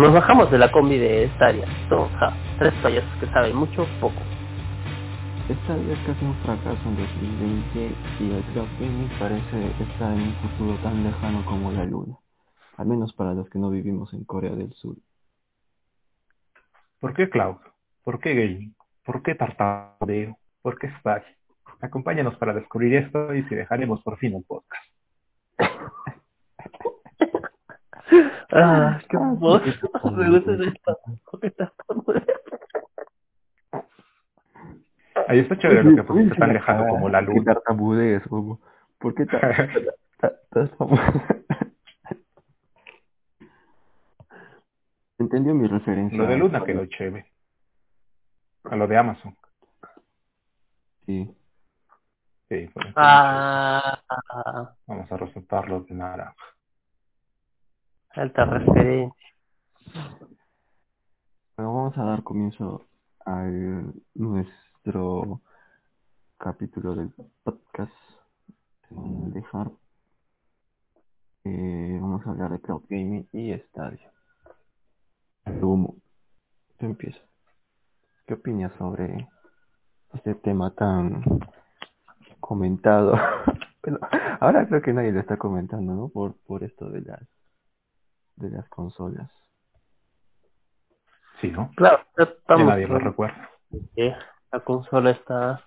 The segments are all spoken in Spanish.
Nos bajamos de la combi de Stadia. Somos tres payasos que saben mucho poco. Stadia es casi un fracaso en 2020 y el gaming parece estar en un futuro tan lejano como la luna. Al menos para los que no vivimos en Corea del Sur. ¿Por qué cloud? ¿Por qué gaming? ¿Por qué tartamudeo? ¿Por qué Stadia? Acompáñanos para descubrir esto y si dejaremos por fin el podcast. Ah, qué voz. Me gusta esta Ahí está chévere lo que pusiste tan lejano como la luz. tartamudees, como, ¿por qué Entendió mi referencia. Lo de Luna quedó chévere. A lo de Amazon. Sí. Sí, por eso. Ah, Vamos a resaltarlo de naranja. Alta referencia. Bueno, vamos a dar comienzo a nuestro capítulo del podcast. A dejar. Eh, vamos a hablar de cloud gaming y estadio. Lumo, tú empiezas. ¿Qué opinas sobre este tema tan comentado? bueno, ahora creo que nadie lo está comentando, ¿no? Por, por esto de las de las consolas. Sí, ¿no? Claro, estamos nadie lo recuerda. la consola está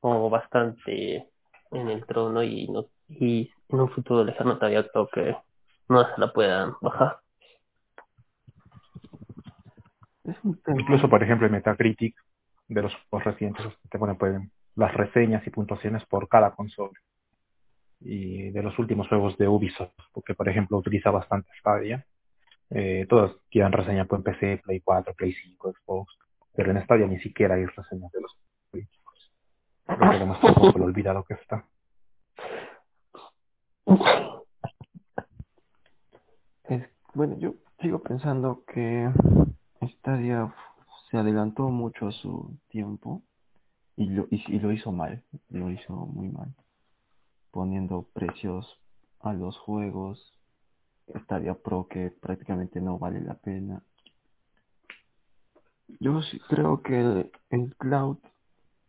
como bastante en el trono y no y en un futuro lejano todavía creo que no se la puedan bajar. Incluso, por ejemplo, en Metacritic, de los recientes, te ponen pues, las reseñas y puntuaciones por cada consola. Y de los últimos juegos de Ubisoft, porque por ejemplo utiliza bastante Stadia, eh, todos tienen reseña por PC, Play 4, Play 5, Xbox, pero en Stadia ni siquiera hay reseñas de los críticos. Lo que demuestra un poco lo olvidado que está. Es, bueno, yo sigo pensando que Stadia se adelantó mucho a su tiempo y lo, y lo hizo mal, lo hizo muy mal, poniendo precios a los juegos, Stadia Pro que prácticamente no vale la pena. Yo sí creo que el, el cloud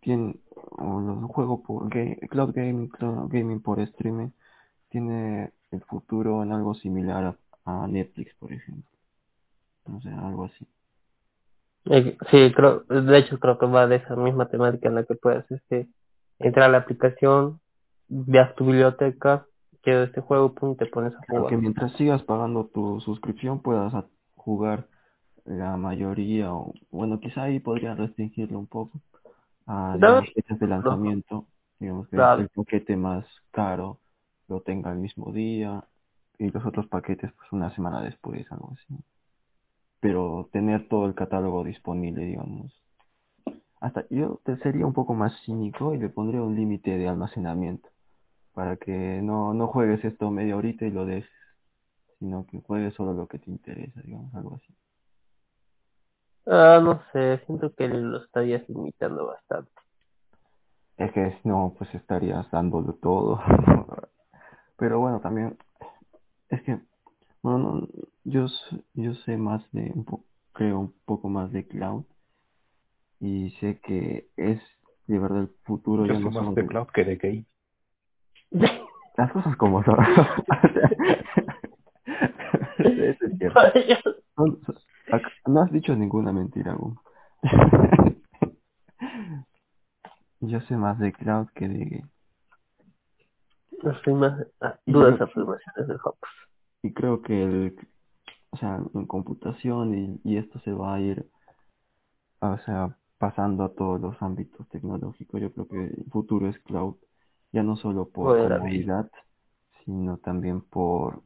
tiene, o los juegos por ga- cloud gaming, cloud gaming por streaming tiene el futuro en algo similar a, a Netflix, por ejemplo. No sé, algo así. Eh, Sí, creo, de hecho creo que va de esa misma temática en la que puedes este, entrar a la aplicación, veas tu biblioteca, quiero este juego, pum, te pones a Pero que jugar. mientras sigas pagando tu suscripción puedas a- jugar la mayoría, o bueno, quizá ahí podría restringirlo un poco a las fechas de lanzamiento, digamos que Claro. el paquete más caro lo tenga el mismo día y los otros paquetes pues una semana después, algo así. Pero tener todo el catálogo disponible, digamos. Hasta yo te sería un poco más cínico y le pondría un límite de almacenamiento para que no, no juegues esto media horita y lo dejes, sino que juegues solo lo que te interesa, digamos, algo así. Ah, no sé, siento que lo estarías limitando bastante. Es que si no, pues estarías dándolo todo. Pero bueno, también es que, bueno, no, yo, yo sé más de, un po- creo un poco más de cloud y sé que es de verdad el futuro Yo ya no más de- cloud que de game. Las cosas como son. Eso es cierto. No has dicho ninguna mentira aún. Yo sé más de cloud que de No soy más ah, Y duras yo- afirmaciones de Hopps. y creo que el, o sea, en computación y, y esto se va a ir, o sea, pasando a todos los ámbitos tecnológicos. Yo creo que el futuro es cloud, ya no solo por Joder, comodidad, sino también por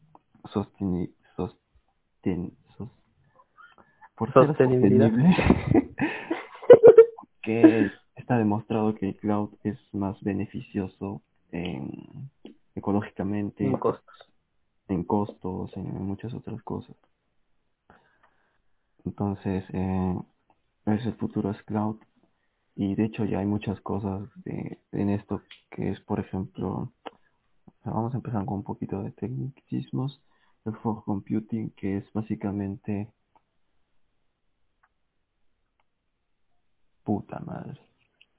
sosten, sos- por Sostenibilidad. sostenible. que está demostrado que el cloud es más beneficioso en- ecológicamente, Sin costos. en costos, en muchas otras cosas. Entonces, eh, ese el futuro es cloud. Y de hecho ya hay muchas cosas de, en esto que es, por ejemplo, vamos a empezar con un poquito de tecnicismos. El fog computing, que es básicamente... Puta madre.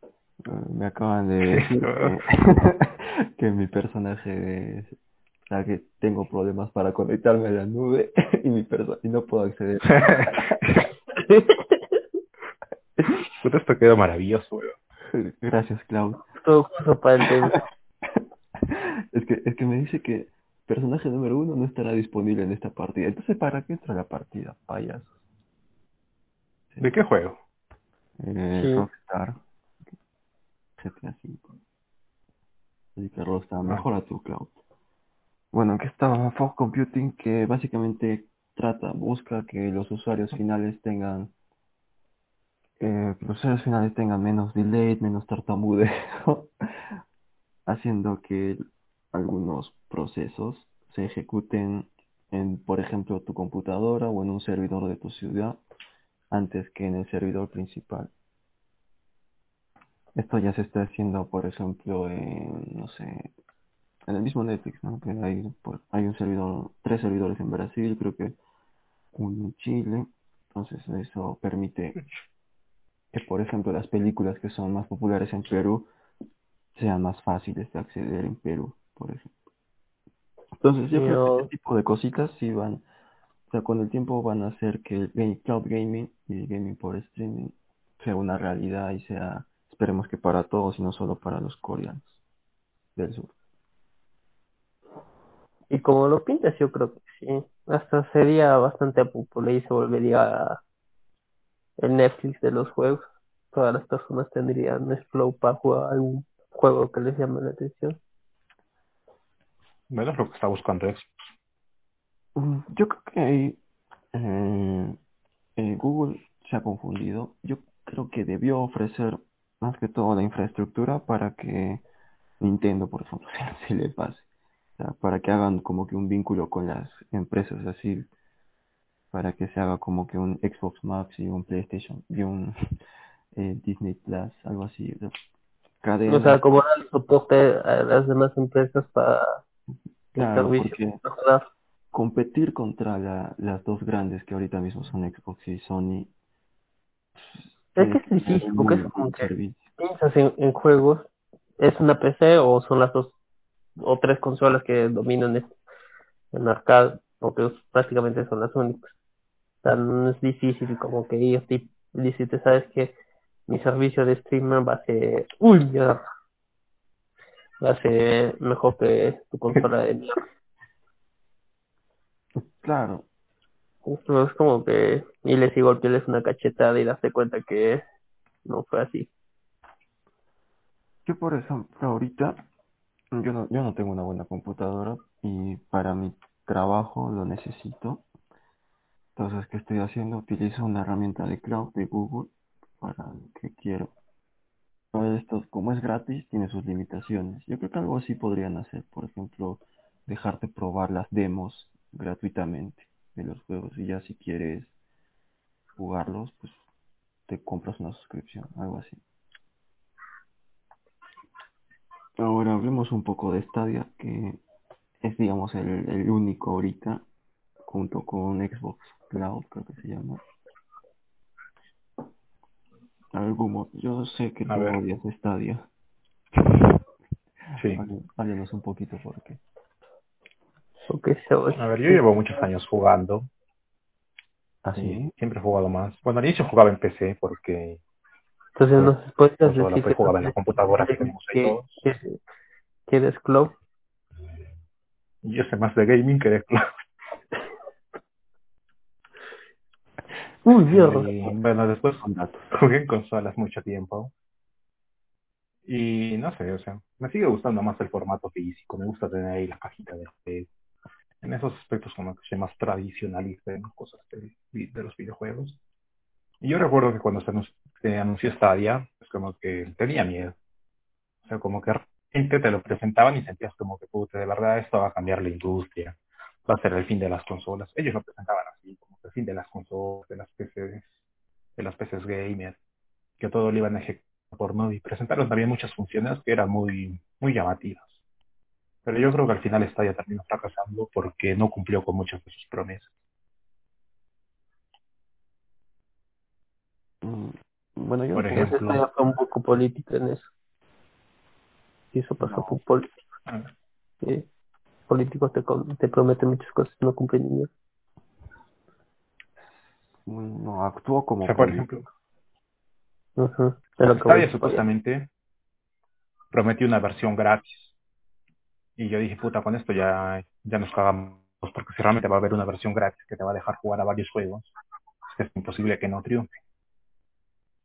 Eh, me acaban de decir que, mi personaje es que tengo problemas para conectarme a la nube y mi persona y no puedo acceder. Puta, esto quedó maravilloso, weón. Gracias, Cloud. Todo justo para el tema. Es que, es que me dice que personaje número uno no estará disponible en esta partida. Entonces, ¿para qué entra la partida? Payasos. ¿De qué juego? Eh, Sí. Rockstar. GTA V. Así que Rockstar, mejora tu cloud. Bueno, que estaba Fog Computing que básicamente trata, busca que los usuarios finales tengan usuarios finales tengan menos delay, menos tartamudeo, haciendo que algunos procesos se ejecuten en, por ejemplo, tu computadora o en un servidor de tu ciudad antes que en el servidor principal. Esto ya se está haciendo, por ejemplo, en, no sé, en el mismo Netflix, ¿no? Que hay, pues, hay un servidor, tres servidores en Brasil, creo que uno en Chile. Entonces eso permite que, por ejemplo, las películas que son más populares en Perú sean más fáciles de acceder en Perú, por ejemplo. Entonces yo creo que este tipo de cositas sí van, o sea, con el tiempo van a hacer que el ga- cloud gaming y el gaming por streaming sea una realidad y sea, esperemos que para todos y no solo para los coreanos del sur. Y como lo pintas, yo creo que sí. Hasta sería bastante popular y se volvería el Netflix de los juegos. Todas las personas tendrían Flow para jugar algún juego que les llame la atención. Bueno, es lo que está buscando Xbox. Mm, Yo creo que ahí eh, eh, Google se ha confundido. Yo creo que debió ofrecer más que todo la infraestructura para que Nintendo, por ejemplo, se, se le pase. O sea, para que hagan como que un vínculo con las empresas así, para que se haga como que un Xbox Max y un PlayStation y un eh, Disney Plus, algo así. cadena. O sea, como darle soporte a las demás empresas para Claro, servicio porque competir contra la- las dos grandes que ahorita mismo son Xbox y Sony. Es que es difícil, porque es como que piensas en, en juegos, ¿es una PC o son las dos o tres consolas que dominan el, el mercado? Porque prácticamente son las únicas. O sea, no es difícil como que ellos te te sabes que mi servicio de streamer va a ser, uy, mierda, va a ser mejor que tu consola de mierda. Claro, Esto es como que, y les digo que les una cachetada y darse cuenta que no fue así. yo por ejemplo ahorita yo no, yo no tengo una buena computadora y para mi trabajo lo necesito. Entonces, ¿qué estoy haciendo? Utilizo una herramienta de cloud de Google para lo que quiero. Pero esto, como es gratis, tiene sus limitaciones. Yo creo que algo así podrían hacer. Por ejemplo, dejarte probar las demos gratuitamente de los juegos. Y ya si quieres jugarlos, pues te compras una suscripción, algo así. Ahora hablemos un poco de Stadia, que es, digamos, el único ahorita, junto con Xbox Cloud, creo que se llama. A ver, Gumo, yo sé que A tú ver. odias Stadia. Sí. Háblenos un poquito por qué. A ver, yo llevo muchos años jugando. ¿Ah, sí? y siempre he jugado más. Bueno, al inicio jugaba en PC porque Entonces Pues, nos puedes decir pues, que jugaba en la computadora que tenemos ahí que, todos. que, que eres Cloud. yo sé más de gaming que de cloud. Uy, mierda. Y bueno, después jugué en consolas mucho tiempo. Y no sé, o sea, me sigue gustando más el formato físico. Me gusta tener ahí la cajita de juego. En esos aspectos como que soy más tradicionalista en cosas de, de los videojuegos. Y yo recuerdo que cuando se, anunció, se anunció Stadia, pues como que tenía miedo. O sea, como que de repente te lo presentaban y sentías como que, puta, de verdad esto va a cambiar la industria. Va a ser el fin de las consolas. Ellos lo presentaban así, como el fin de las consolas, de las PCs, de las PCs gamer, que todo lo iban a ejecutar por no y presentaron también muchas funciones que eran muy, muy llamativas. Pero yo creo que al final Stadia terminó fracasando porque no cumplió con muchas de sus promesas. Mm, Bueno, yo Por ejemplo. ya fue un poco política en eso. Y eso pasó No. por político. Ah, Sí. Políticos te, te prometen muchas cosas y no cumplen ni nada. no actuó como O sea, por político. ejemplo. Es que voy. supuestamente prometió una versión gratis. Y yo dije, puta, con esto ya, ya nos cagamos. Porque si realmente va a haber una versión gratis que te va a dejar jugar a varios juegos, es imposible que no triunfe.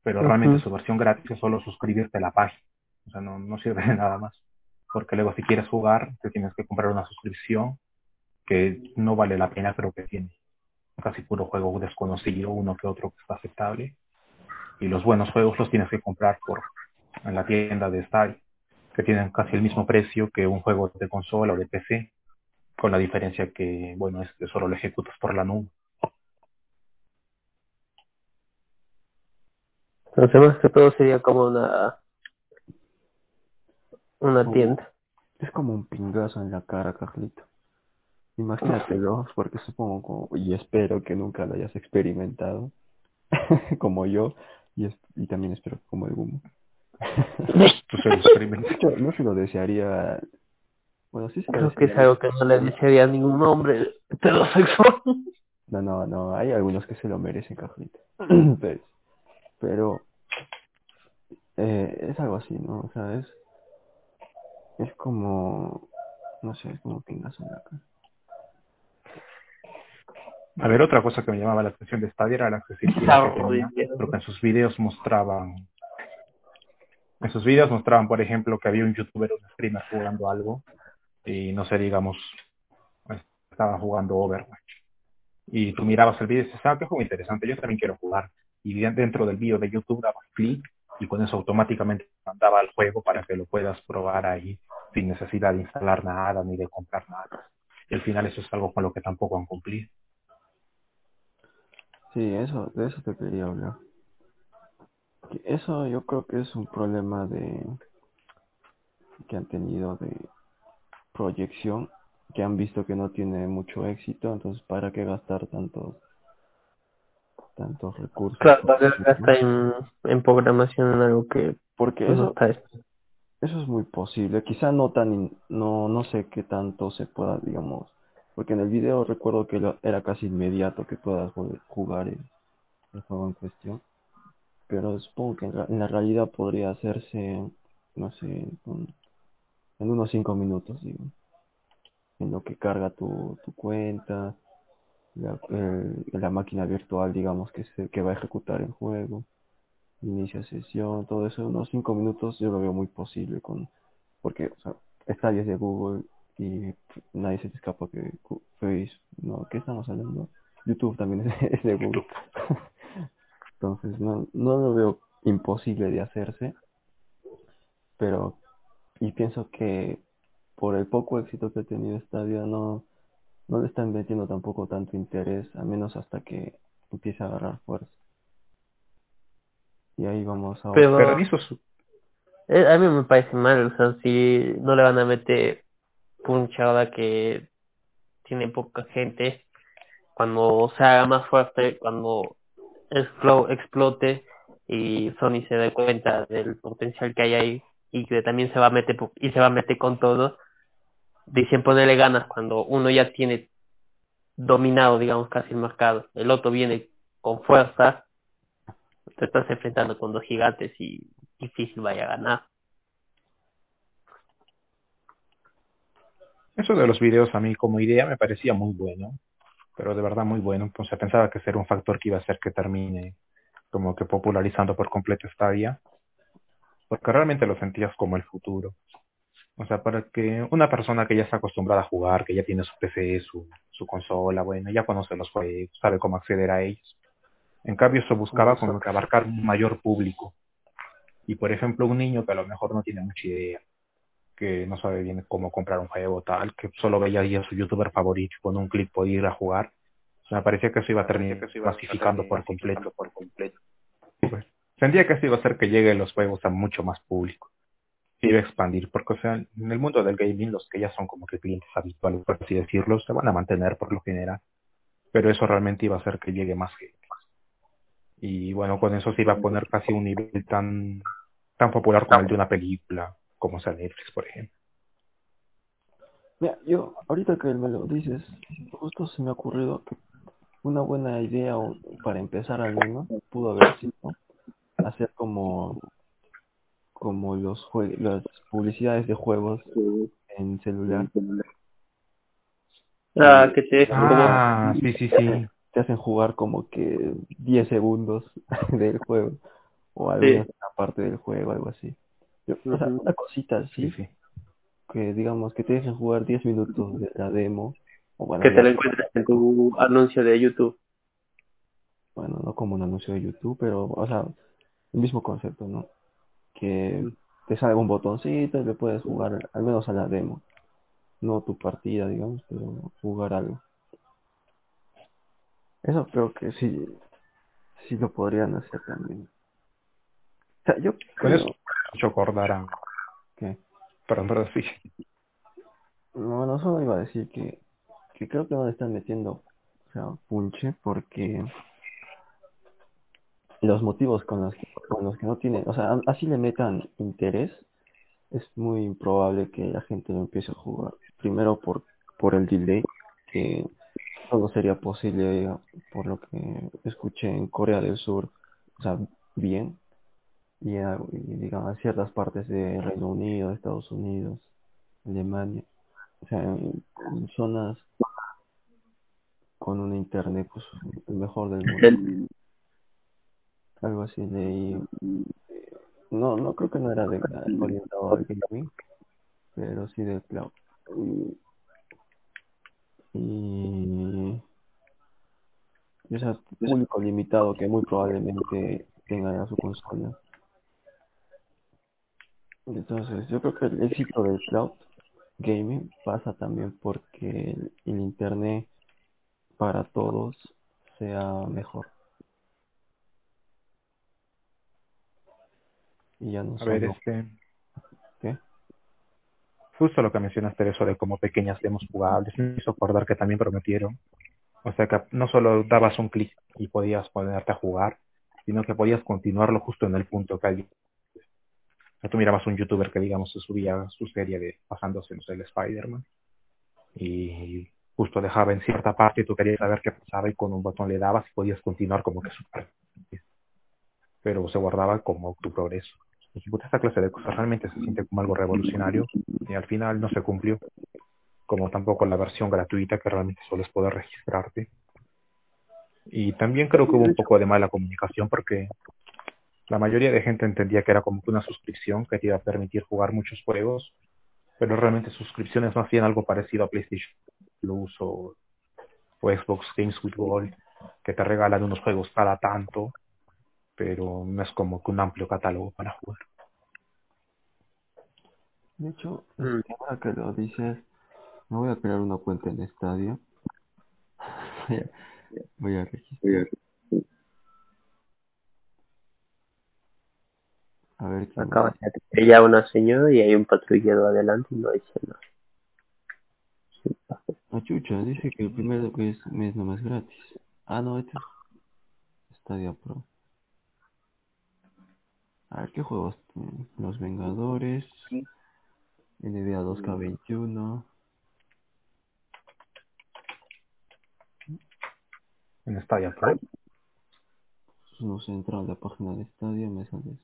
Pero realmente su versión gratis es solo suscribirte a la página. O sea, no, no sirve de nada más. Porque luego si quieres jugar, te tienes que comprar una suscripción que no vale la pena, pero que tiene casi puro juego desconocido, uno que otro que está aceptable. Y los buenos juegos los tienes que comprar por en la tienda de Stadia, que tienen casi el mismo precio que un juego de consola o de PC, con la diferencia que, bueno, es que solo lo ejecutas por la nube. Sea, más que todo sería como una una tienda. Es como un pingazo en la cara, Carlito. Imagínatelo, porque supongo como- y espero que nunca lo hayas experimentado, como yo, y, es- y también espero que como el humo. Tú se lo experimentas. De hecho, no se lo desearía. Bueno, sí se lo Creo que es desearía. algo que no le desearía a ningún hombre heterosexual. No, no, no, hay algunos que se lo merecen, Carlito. Pero, pero eh, es algo así, ¿no? O sea, es, es como, no sé, es como pingazo en la cara. A ver, otra cosa que me llamaba la atención de Stadia era la accesibilidad que tenía, porque en sus videos mostraban, en sus videos mostraban, por ejemplo, que había un youtuber, un streamer jugando algo, y no sé, digamos, estaba jugando Overwatch. Y tú mirabas el video y dices, ah, qué juego interesante, yo también quiero jugar. Y de- dentro del video de YouTube dabas clic y con eso automáticamente te mandaba al juego para que lo puedas probar ahí sin necesidad de instalar nada ni de comprar nada. Y al final eso es algo con lo que tampoco han cumplido. Sí, eso, de eso te quería hablar. Eso yo creo que es un problema de que han tenido de proyección, que han visto que no tiene mucho éxito, entonces para qué gastar tantos tantos recursos. Claro, gastar en, en programación en algo que Porque no eso, está eso es muy posible. Quizá no tan, in- no, no sé qué tanto se pueda, digamos, porque en el video recuerdo que lo- era casi inmediato que puedas jugar el, el juego en cuestión. Pero supongo que en, en la realidad podría hacerse, no sé, en unos 5 minutos, digo. En lo que carga tu, tu cuenta, la, el- la máquina virtual, digamos, que, se, que va a ejecutar el juego, inicia sesión, todo eso, unos 5 minutos yo lo veo muy posible con, porque, o sea, Stadia es de Google y nadie se te escapa que Gu- Face, no, ¿qué estamos hablando? YouTube también es, es de Google. Entonces, no, no lo veo imposible de hacerse, pero, y pienso que por el poco éxito que ha tenido Stadia, no, no le están metiendo tampoco tanto interés, al menos hasta que empiece a agarrar fuerza. Y ahí vamos a Pero- Pero hizo su, Eh, a mí me parece mal, o sea, si no le van a meter punchada que tiene poca gente, cuando se haga más fuerte, cuando explo- explote y Sony se dé cuenta del potencial que hay ahí y que también se va a meter po- y se va a meter con todo, dicen ponerle ganas cuando uno ya tiene dominado, digamos, casi el mercado, el otro viene con fuerza, te estás enfrentando con dos gigantes y difícil vaya a ganar. Eso de los videos a mí como idea me parecía muy bueno, pero de verdad muy bueno. O sea, pensaba que era un factor que iba a hacer que termine como que popularizando por completo Stadia, porque realmente lo sentías como el futuro. O sea, para que una persona que ya está acostumbrada a jugar, que ya tiene su PC, su, su consola, bueno, ya conoce los juegos, sabe cómo acceder a ellos. En cambio, eso buscaba como que abarcar un mayor público. Y por ejemplo, un niño que a lo mejor no tiene mucha idea, que no sabe bien cómo comprar un juego tal, que solo veía ahí a su youtuber favorito, con un clic podía ir a jugar, me parecía que eso iba a terminar clasificando por completo, por completo. Pues, sentía que eso iba a hacer que lleguen los juegos a mucho más público. Expandir, porque o sea, en el mundo del gaming los que ya son como que clientes habituales, por así decirlo, se van a mantener por lo general. Pero eso realmente iba a hacer que llegue más gente. Y bueno, con eso se iba a poner casi un nivel tan, tan popular como el de una película, como sea Netflix, por ejemplo. Mira, yo, ahorita que me lo dices, justo se me ha ocurrido una buena idea, para empezar al menos, pudo haber sido hacer como, como los jue las publicidades de juegos en celular. Ah, que te Ah, sí, sí, sí. Te hacen jugar como que 10 segundos del juego o alguna Sí. parte del juego, algo así. Yo- o sea, Ujú. una cosita así, Sí, sí. que digamos que te dejen jugar 10 minutos de la demo, o bueno, que te lo encuentres en tu anuncio de YouTube. bueno, no como un anuncio de YouTube, pero, o sea, el mismo concepto, ¿no? Que te sale un botoncito y le puedes jugar al menos a la demo. No tu partida, digamos, pero jugar algo. Eso creo que sí, sí lo podrían hacer también. O sea, yo creo mucho acordar a... que, Perdón, perdón, sí. no, no solo iba a decir que, que creo que no le están metiendo, o sea, punche, porque los motivos con los que, con los que no tienen, o sea, así le metan interés, es muy improbable que la gente lo empiece a jugar. Primero por, por el delay, que solo sería posible, por lo que escuché en Corea del Sur, o sea, bien, y, a- digamos, ciertas partes de Reino Unido, Estados Unidos, Alemania, o sea, zonas con un internet, pues, el mejor del mundo. Algo así leí. No, no creo que no era de orientado al gaming, pero sí del cloud. Y, y, sea, público limitado que muy probablemente tenga su consola. Entonces, yo creo que el éxito del cloud gaming pasa también porque el, el internet para todos sea mejor. Y ya no A ver, este... ¿qué? Justo lo que mencionaste eso de como pequeñas demos jugables, me hizo acordar que también prometieron. O sea que no solo dabas un clic y podías ponerte a jugar, sino que podías continuarlo justo en el punto que alguien... Tú mirabas un youtuber que, digamos, se subía su serie de pasándose, no sé, el Spider-Man, y justo dejaba en cierta parte y tú querías saber qué pasaba y con un botón le dabas y podías continuar como que super. Pero se guardaba como tu progreso. Puta, esta clase de cosas realmente se siente como algo revolucionario y al final no se cumplió. Como tampoco la versión gratuita que realmente solo es poder registrarte. Y también creo que hubo un poco de mala comunicación porque la mayoría de gente entendía que era como una suscripción que te iba a permitir jugar muchos juegos, pero realmente suscripciones no hacían algo parecido a PlayStation Plus o, o Xbox Games with Gold, que te regalan unos juegos cada tanto, pero no es como que un amplio catálogo para jugar. De hecho, Mm. este, ahora que lo dices, me voy a crear una cuenta en Stadia. voy, a, voy a registrar. A ver qué Acaba de atropellar a una señora y hay un patrullero adelante y no dice nada. Sí. Ah, chucha, dice que el primer mes, mes nomás gratis. Ah, no, este es Stadia Pro. A ver, ¿qué juegos tienen? Los Vengadores, NBA 2K21. En Stadia Pro. No sé, entrar a la página de Stadia, me sale.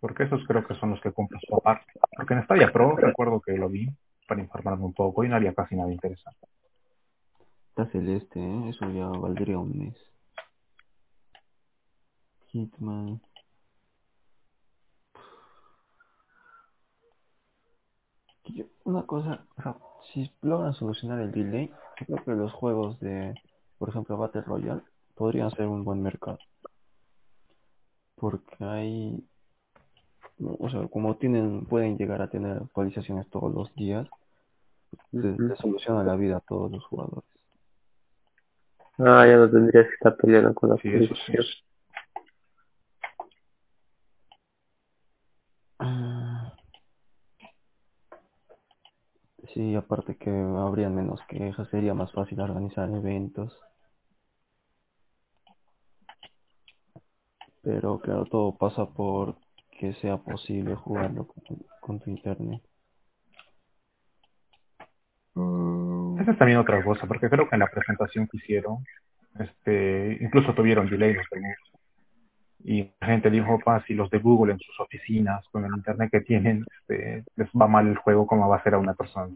Porque esos creo que son los que compras por aparte. Porque en Stadia Pro recuerdo que lo vi para informarme un poco y no había casi nada interesante. Está celeste, ¿eh? Eso ya valdría un mes. Hitman. Que yo- Una cosa, o sea, si logran solucionar el delay, yo creo que los juegos de, por ejemplo, Battle Royale, podrían ser un buen mercado. Porque hay, o sea, como tienen, pueden llegar a tener actualizaciones todos los días, les, soluciona la vida a todos los jugadores. Ah, ya no tendrías que estar peleando con la Sí, eso sí. policía. Ah. Sí, aparte que habría menos quejas, sería más fácil organizar eventos. Pero claro, todo pasa por que sea posible jugarlo con tu, con tu internet. Mm. Esa es también otra cosa, porque creo que en la presentación que hicieron, este, incluso tuvieron delay los de Y la gente dijo, pa, si los de Google en sus oficinas, con el internet que tienen, este, les va mal el juego, ¿cómo va a ser a una persona?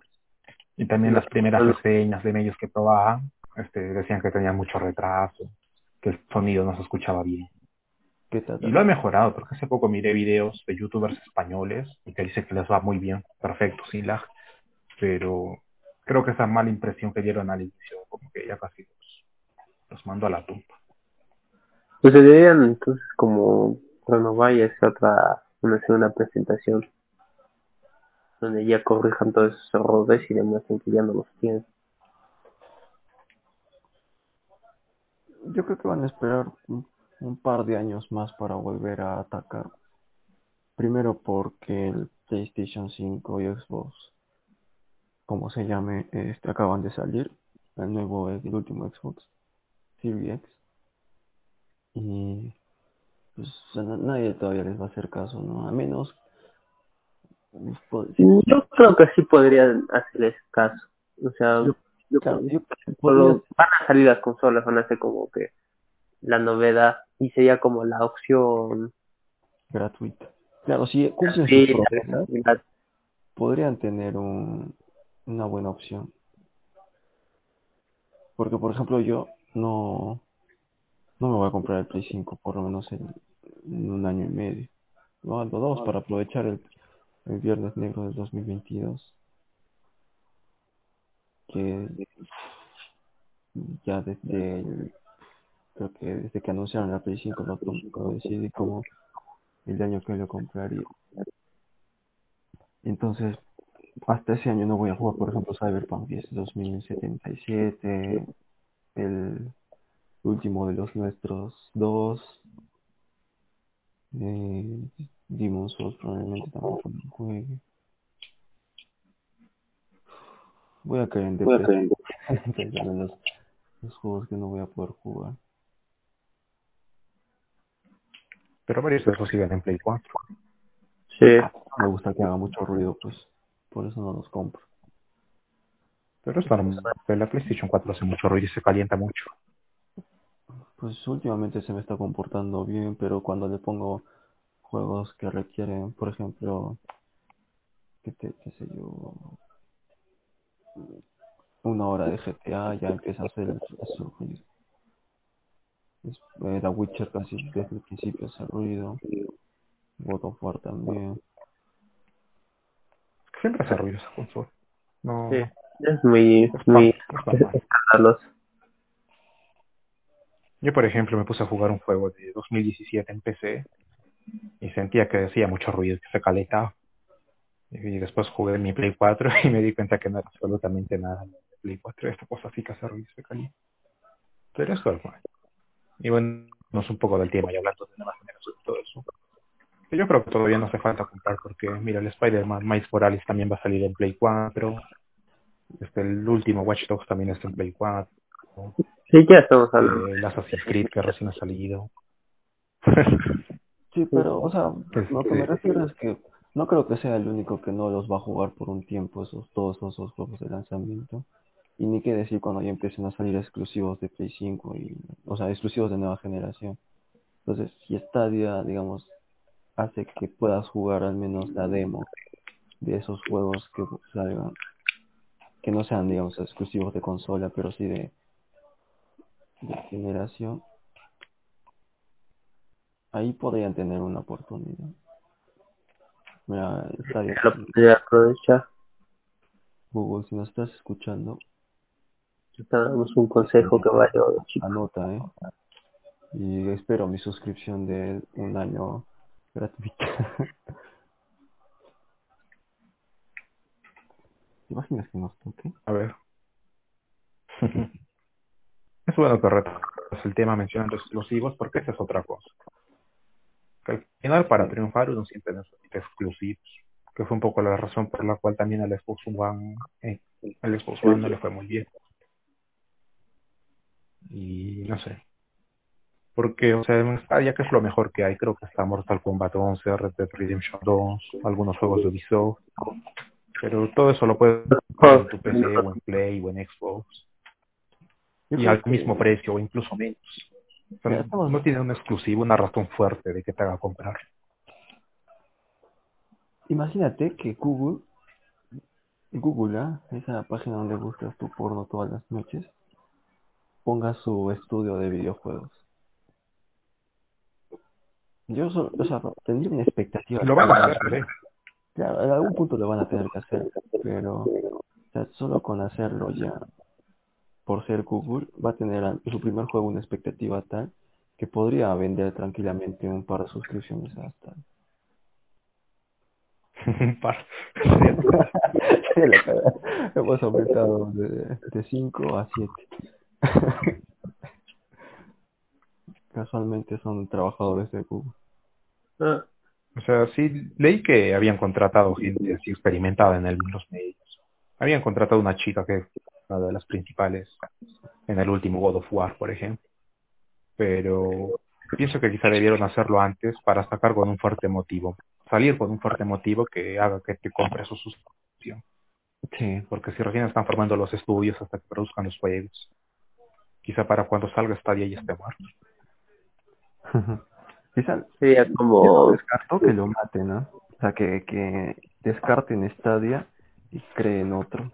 Y también las primeras reseñas de medios que probaban, este, decían que tenía mucho retraso, que el sonido no se escuchaba bien. Y lo he mejorado, porque hace poco miré videos de youtubers españoles y que dice que les va muy bien, perfecto, sin lag. Pero creo que esa mala impresión que dieron al inicio, como que ya casi los, los mandó a la tumba. Pues deberían entonces como renovar y hacer otra, una segunda presentación donde ya corrijan todos esos errores y demuestren que ya no los tienen. Yo creo que van a esperar un, un par de años más para volver a atacar. Primero porque el PlayStation 5 y Xbox como se llame, este, acaban de salir, el nuevo, el último Xbox Series X. Y pues nadie todavía les va a hacer caso, ¿no? A menos... Pues, yo creo que sí podrían hacerles caso. O sea, van a salir las consolas, van a ser como que la novedad y sería como la opción gratuita. Claro, si sí, podrían tener un, una buena opción. Porque, por ejemplo, yo no, no me voy a comprar el Play 5 por lo menos en, un año y medio. No, lo dos para aprovechar el, el Viernes Negro del 2022. Que ya desde creo que desde que anunciaron la Play 5 lo, lo decidí como el año que lo compraría. Entonces, hasta ese año no voy a jugar, por ejemplo, Cyberpunk 10 2077, el último de los nuestros dos, eh, Souls probablemente tampoco lo juegue. Voy a caer en depresión en los, los juegos que no voy a poder jugar. Pero varios de esos siguen en Play 4. Sí. Me gusta que haga mucho ruido, pues por eso no los compro. Pero es normal, la PlayStation 4 hace mucho ruido y se calienta mucho. Pues últimamente se me está comportando bien, pero cuando le pongo juegos que requieren, por ejemplo, qué, te, qué sé yo, una hora de GTA, ya empieza a hacer el, ruido. Eh, la Witcher casi desde el principio hace ruido. God of War también siempre hace ruido esa consola. No, sí, es muy, muy Yo, por ejemplo, me puse a jugar un juego de 2017 en PC y sentía que hacía mucho ruido, que se calentaba. Y después jugué mi Play 4 y me di cuenta que no era absolutamente nada en Play 4. Esta cosa sí que hace ruido, se calienta. Pero es normal. Y bueno, no es un poco del tema y hablando de nuevas generaciones todo eso. Yo creo que todavía no hace falta comprar porque, mira, el Spider-Man Miles Morales también va a salir en Play 4. Este, el último Watch Dogs también está en Play 4. Sí, ya estamos hablando. el Assassin's Creed que recién ha salido. sí, pero, o sea, lo que me refiero es que no creo que sea el único que no los va a jugar por un tiempo, esos todos esos juegos de lanzamiento. Y ni qué decir cuando ya empiecen a salir exclusivos de Play 5, y, o sea, exclusivos de nueva generación. Entonces, si Stadia, digamos, hace que puedas jugar al menos la demo de esos juegos que salgan, que no sean, digamos, exclusivos de consola, pero sí de, de generación, ahí podrían tener una oportunidad. Mira, está aprovechar. Google, si nos estás escuchando, te damos un consejo que vaya Anota, ¿eh? Y espero mi suscripción de un año gratuita. ¿Te imaginas que nos toque? A ver. es bueno que el tema mencionando exclusivos porque esa es otra cosa. Al final para triunfar uno siempre necesita exclusivos. Que fue un poco la razón por la cual también al Xbox One, eh, el Xbox One no le fue muy bien. Y no sé. Porque, o sea, en que es lo mejor que hay, creo que está Mortal Kombat 11, Red Dead Redemption 2, algunos juegos de Ubisoft. Pero todo eso lo puedes en tu PC o en Play o en Xbox. Y al que- mismo precio o incluso menos. O sea, Mira, estamos- no tiene un exclusivo, una razón fuerte de que te haga comprar. Imagínate que Google, Google, ¿ah? esa página donde buscas tu porno todas las noches, ponga su estudio de videojuegos. Yo solo, o sea, tendría una expectativa. Lo van a hacer, ¿eh? Claro, en algún punto lo van a tener que hacer, pero o sea, solo con hacerlo ya, por ser Google, va a tener su primer juego una expectativa tal que podría vender tranquilamente un par de suscripciones hasta. Un par. Sí, la cara. Hemos aumentado de 5 a 7. Casualmente son trabajadores de Google. Ah, O sea, sí, leí que habían contratado gente así experimentada en el- los medios. Habían contratado una chica que una de las principales en el último God of War, por ejemplo. Pero pienso que quizá debieron hacerlo antes para sacar con un fuerte motivo. Salir con un fuerte motivo que haga que te compres su suscripción. Sí. Porque si recién están formando los estudios hasta que produzcan los juegos, quizá para cuando salga Stadia ya esté muerto. Quizá no como descarto que lo maten, ¿no? O sea, que, que descarten Stadia y creen otro.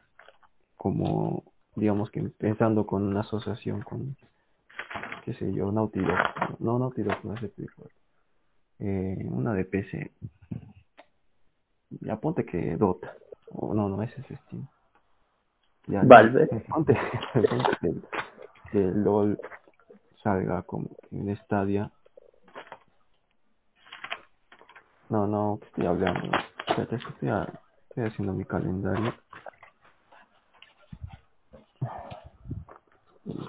Como, digamos que pensando con una asociación con, qué sé yo, Naughty Dog. No, Naughty Dog no es de eh, Una de PC. Ya ponte que Dota. O no, no, ese es Steam. Ya, Valve. Ponte, ponte que, que LOL salga como que en Stadia. No, no, ¿qué estoy hablando? Espérate, estoy, a- estoy haciendo mi calendario.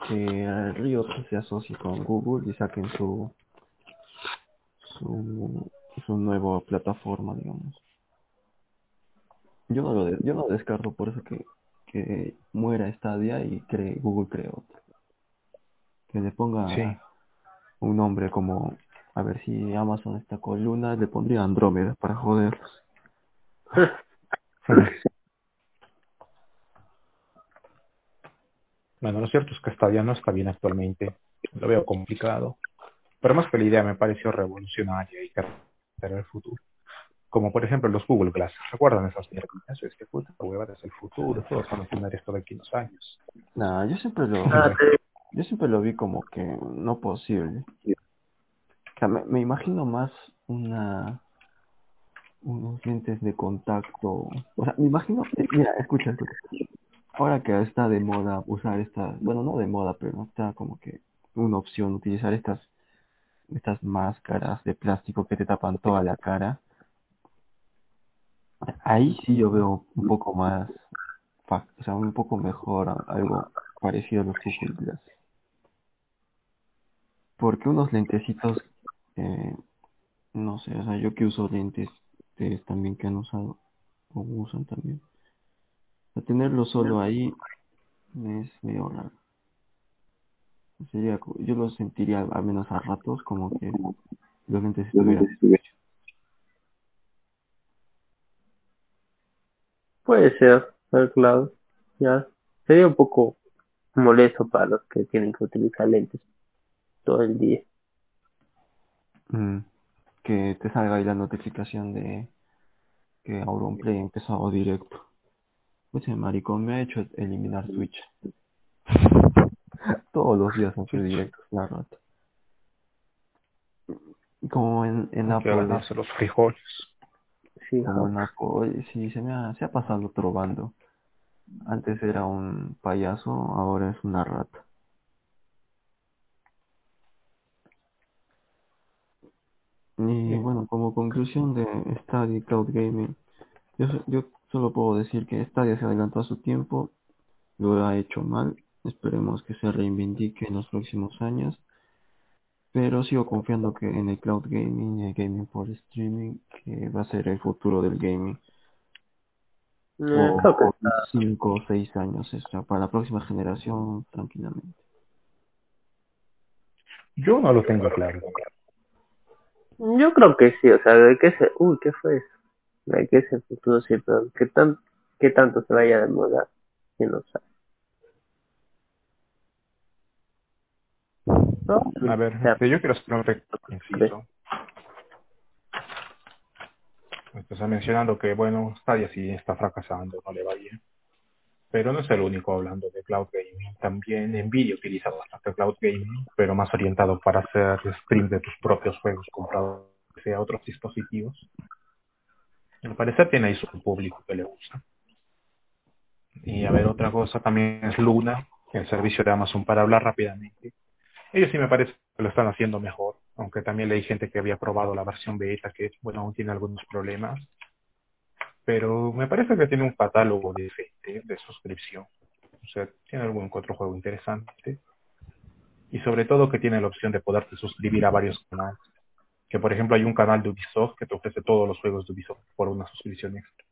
Que Riot se asocie con Google y saquen su su, su nueva plataforma, digamos. Yo no lo de- yo no descarto por eso que, que muera Stadia y cree, Google cree otro. Que le ponga Sí. un nombre como, a ver si Amazon está con Luna, le pondría Andrómeda para joderlos. Bueno, lo cierto es que Stadia no está bien actualmente. Lo veo complicado. Pero más que la idea me pareció revolucionaria y que era el futuro. Como por ejemplo los Google Glass. ¿Recuerdan esas mierdas? Es que puta huevada es el futuro. Todos van a tener esto de aquí en unos años. Nah, yo siempre lo, Ah, yo siempre lo vi como que no posible. O sea, me, me imagino más una unos lentes de contacto. O sea, me imagino, mira, escucha, escucha. Ahora que está de moda usar estas, bueno, no de moda, pero está como que una opción utilizar estas estas máscaras de plástico que te tapan toda la cara. Ahí sí yo veo un poco más, o sea, un poco mejor, algo parecido a los Glass. Porque unos lentecitos, eh, no sé, o sea, yo que uso lentes, también que han usado o usan también. Sea, tenerlo solo ahí es medio raro. Sería, yo lo sentiría al menos a ratos como que los lentes estuvieran. Puede ser, pero claro, ya sería un poco molesto para los que tienen que utilizar lentes todo el día. Mm, que te salga ahí la notificación de que Auronplay empezó directo. Pues el maricón me ha hecho eliminar Twitch. Todos los días hace directos, la rata. Como en, en ganarse los frijoles. Sí, como en Apple, oye, sí, se me ha, se ha pasado otro bando. Antes era un payaso, ahora es una rata. Y bueno, como conclusión de Stadia y Cloud Gaming, yo, yo solo puedo decir que Stadia se adelantó a su tiempo, lo ha hecho mal, esperemos que se reivindique en los próximos años, pero sigo confiando que en el Cloud Gaming y el Gaming por Streaming, que va a ser el futuro del gaming, Eh, creo que por 5 o 6 años, o sea, para la próxima generación, tranquilamente. Yo no lo tengo claro. Yo creo que sí, o sea, de qué se, uy, ¿qué fue eso? De qué es el futuro sí, pero qué tan, qué tanto se vaya a demorar, quién lo sabe. ¿No? A ver, este, yo quiero hacer un pequeño inciso. Está mencionando que, bueno, Stadia sí está fracasando, no le va bien. Pero no es el único hablando de cloud gaming. También Nvidia utiliza bastante cloud gaming, pero más orientado para hacer stream de tus propios juegos comprados a otros dispositivos. Al parecer tiene ahí su público que le gusta. Y a ver, otra cosa también es Luna, el servicio de Amazon para hablar rápidamente. Ellos sí me parece que lo están haciendo mejor, aunque también leí gente que había probado la versión beta, que bueno, aún tiene algunos problemas. Pero me parece que tiene un catálogo decente de suscripción. O sea, tiene algún otro juego interesante. Y sobre todo que tiene la opción de poderte suscribir a varios canales. Que por ejemplo hay un canal de Ubisoft que te ofrece todos los juegos de Ubisoft por una suscripción extra.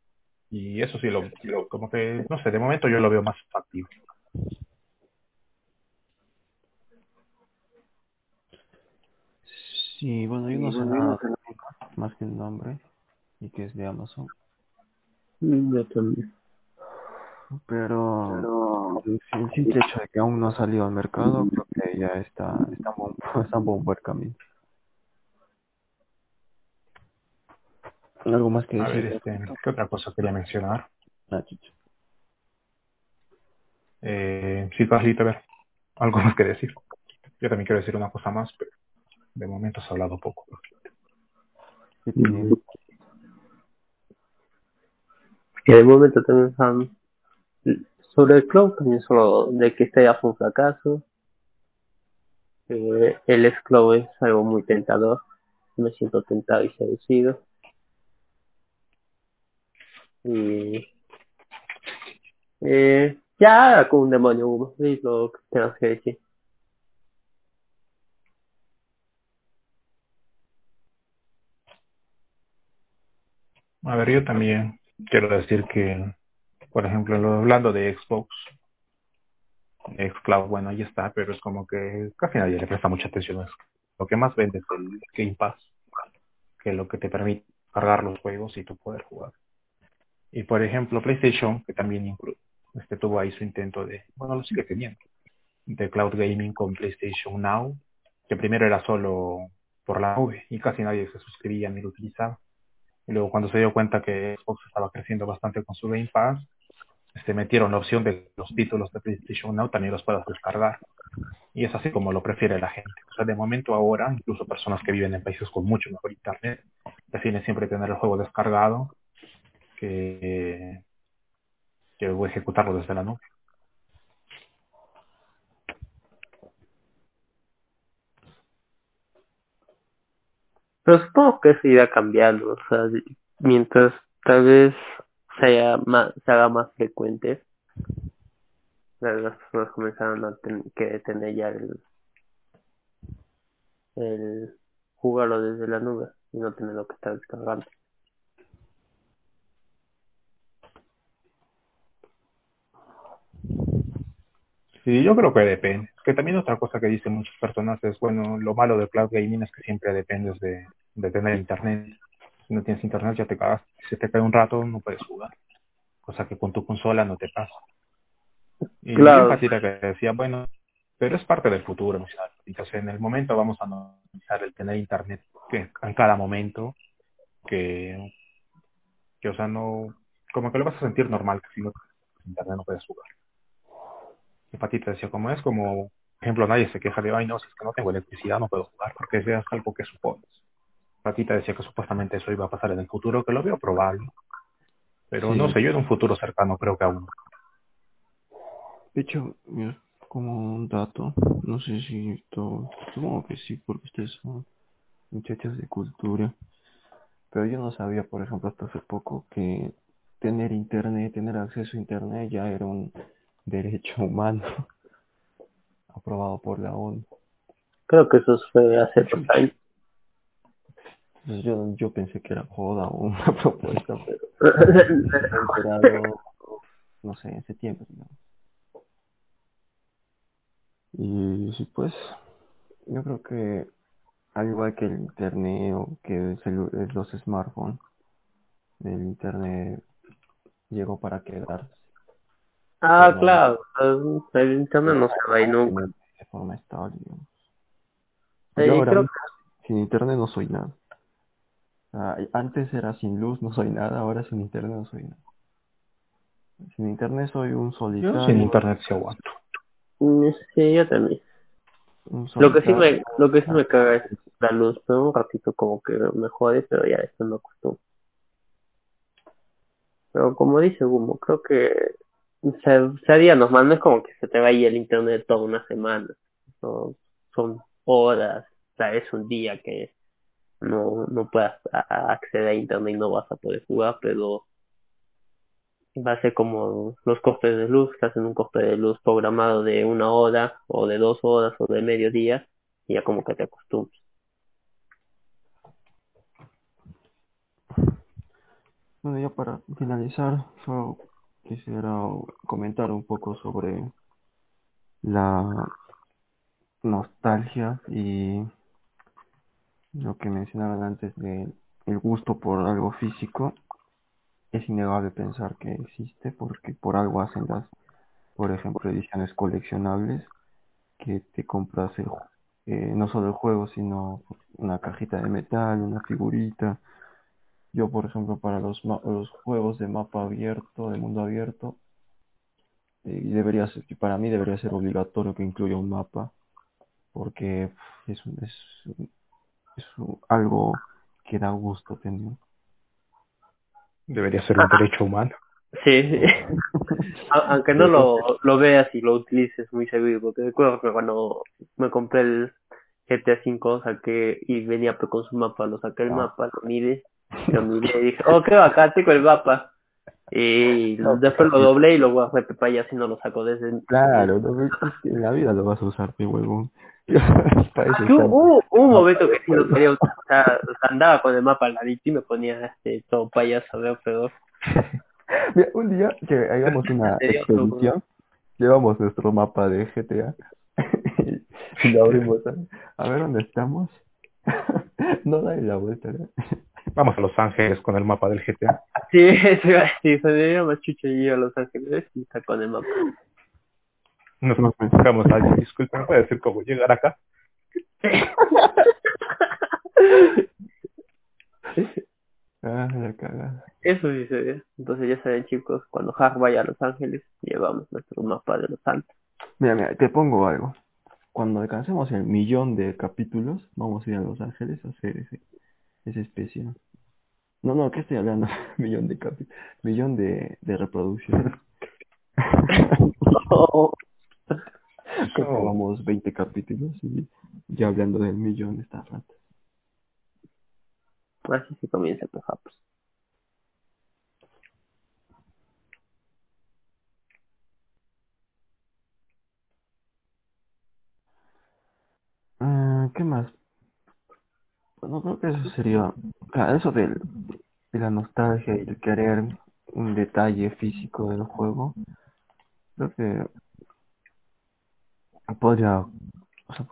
Y eso sí, lo, lo- como que, no sé, de momento yo lo veo más factible. Sí, bueno, yo no sé nada más que el nombre y que es de Amazon. Yo también. Pero el el simple hecho de que aún no ha salido al mercado, creo que ya está, está, está en buen buen camino. ¿Algo más que A ver, decir? este, ¿qué otra cosa quería mencionar? Ah. Eh, sí, Carlita, a ver, algo más que decir. Yo también quiero decir una cosa más, pero de momento has hablado poco. ¿Qué tiene? Que de momento también están sobre el cloud, también solo de que este ya fue un fracaso. Eh, el ex-cloud es algo muy tentador. Me siento tentado y seducido. Y eh, ya con un demonio lo que tengo que decir. A ver, yo también quiero decir que, por ejemplo, lo- hablando de Xbox, Xcloud, bueno, ahí está, pero es como que casi nadie le presta mucha atención a eso. Lo que más vende es el Game Pass, que lo que te permite cargar los juegos y tú poder jugar. Y por ejemplo, PlayStation, que también inclu- este, tuvo ahí su intento de, bueno, lo sigue teniendo, de cloud gaming con PlayStation Now, que primero era solo por la nube y casi nadie se suscribía ni lo utilizaba. Y luego cuando se dio cuenta que Xbox estaba creciendo bastante con su Game Pass, este, metieron la opción de los títulos de PlayStation Now también los puedas descargar. Y es así como lo prefiere la gente. O sea, de momento ahora, incluso personas que viven en países con mucho mejor internet, prefieren siempre tener el juego descargado que, que ejecutarlo desde la nube. Pero supongo que eso irá cambiando, o sea, mientras tal vez se, haya más, se haga más frecuente, las personas comenzaron a ten- que tener ya el, el jugarlo desde la nube y no tener lo que estar descargando. Sí, yo creo que depende. Que también otra cosa que dicen muchas personas es, bueno, lo malo del cloud gaming es que siempre dependes de, de tener internet. Si no tienes internet ya te cagas. Si te cae un rato no puedes jugar. Cosa que con tu consola no te pasa. Y Claro. Patita que decía, bueno, pero es parte del futuro. Entonces en el momento vamos a normalizar el tener internet que en cada momento que, que o sea no como que lo vas a sentir normal que si no internet no puedes jugar. Patita decía, como es como, por ejemplo, nadie se queja de, ay, no, si es que no tengo electricidad, no puedo jugar, porque es algo que supones. Patita decía que supuestamente eso iba a pasar en el futuro, que lo veo probable. Pero Sí. no sé, yo en un futuro cercano creo que aún. De hecho, mira, como un dato, no sé si esto, supongo que sí, porque ustedes son muchachos de cultura, pero yo no sabía, por ejemplo, hasta hace poco que tener internet, tener acceso a internet ya era un derecho humano aprobado por la ONU. Creo que eso fue hace dos años. Entonces yo, yo pensé que era joda o una propuesta, pero enterado, no sé, en septiembre. Y sí, pues, yo creo que al igual que el internet o que el los smartphones, el internet llegó para quedarse. Ah, Pero- claro, el- internet no se va nunca. De forma estable, digamos. Sí, Yo ahora creo mismo, sin internet no soy nada. Ah, antes era sin luz, no soy nada, ahora sin internet no soy nada. Sin internet soy un solitario. Yo sin internet sí aguanto. Mm, Sí, yo también. Lo que sí me, lo que sí me caga es la luz, pero un ratito como que me jode, pero ya después me acostumbro. Pero como dice Gumo, creo que se- sería normal, no es como que se te vaya el internet toda una semana. Son horas, tal vez un día que no, no puedas acceder a internet y no vas a poder jugar, pero va a ser como los costes de luz, que hacen un coste de luz programado de una hora, o de dos horas, o de medio día, y ya como que te acostumbras. Bueno, ya para finalizar, quisiera comentar un poco sobre la nostalgia y lo que mencionaban antes de el gusto por algo físico. Es innegable pensar que existe porque por algo hacen las, por ejemplo, ediciones coleccionables que te compras el, eh, no solo el juego, sino una cajita de metal, una figurita. Yo, por ejemplo, para los, ma- los juegos de mapa abierto, de mundo abierto, eh, debería ser, para mí debería ser obligatorio que incluya un mapa, porque es, un- es, es algo que da gusto tener. Debería ser un derecho humano. Sí, aunque no lo, lo veas y lo utilices muy seguido, porque recuerdo que cuando me compré el GTA V saqué y venía con su mapa, lo saqué el Ah. mapa, lo miré, lo miré y dije, oh, qué bacán, tengo el mapa. Y después lo doblé y lo guardé para allá si no lo saco desde... Claro, no, es que en la vida lo vas a usar, mi huevón. Hubo, un momento que sí lo quería usar, o sea, andaba con el mapa al ladito y me ponía este, todo payaso de peor. Mira, un día que hagamos una expedición, llevamos nuestro mapa de GTA y lo abrimos. A, a ver dónde estamos. no da la vuelta. ¿no? Vamos a Los Ángeles con el mapa del GTA. Sí, eso iba a decir, se me dio más chucho y yo a Los Ángeles y está con el mapa. Nos buscamos a alguien. Disculpe, ¿me puede decir cómo llegar acá? Ah, la cagada. Eso sí se ve. Entonces ya saben chicos, cuando Hack vaya a Los Ángeles, llevamos nuestro mapa de Los Santos. Mira, mira, te pongo algo. Cuando alcancemos el millón de capítulos, vamos a ir a Los Ángeles a hacer ese, ese especial. No, no, ¿qué estoy hablando? millón de capítulos. Millón de, de reproducciones. Que vamos 20 capítulos y ya hablando del millón está rato. así se comienza pues Haps. Ah, ¿qué más? Bueno, creo que eso sería, eso de la nostalgia y el querer un detalle físico del juego, creo que podría, o sea,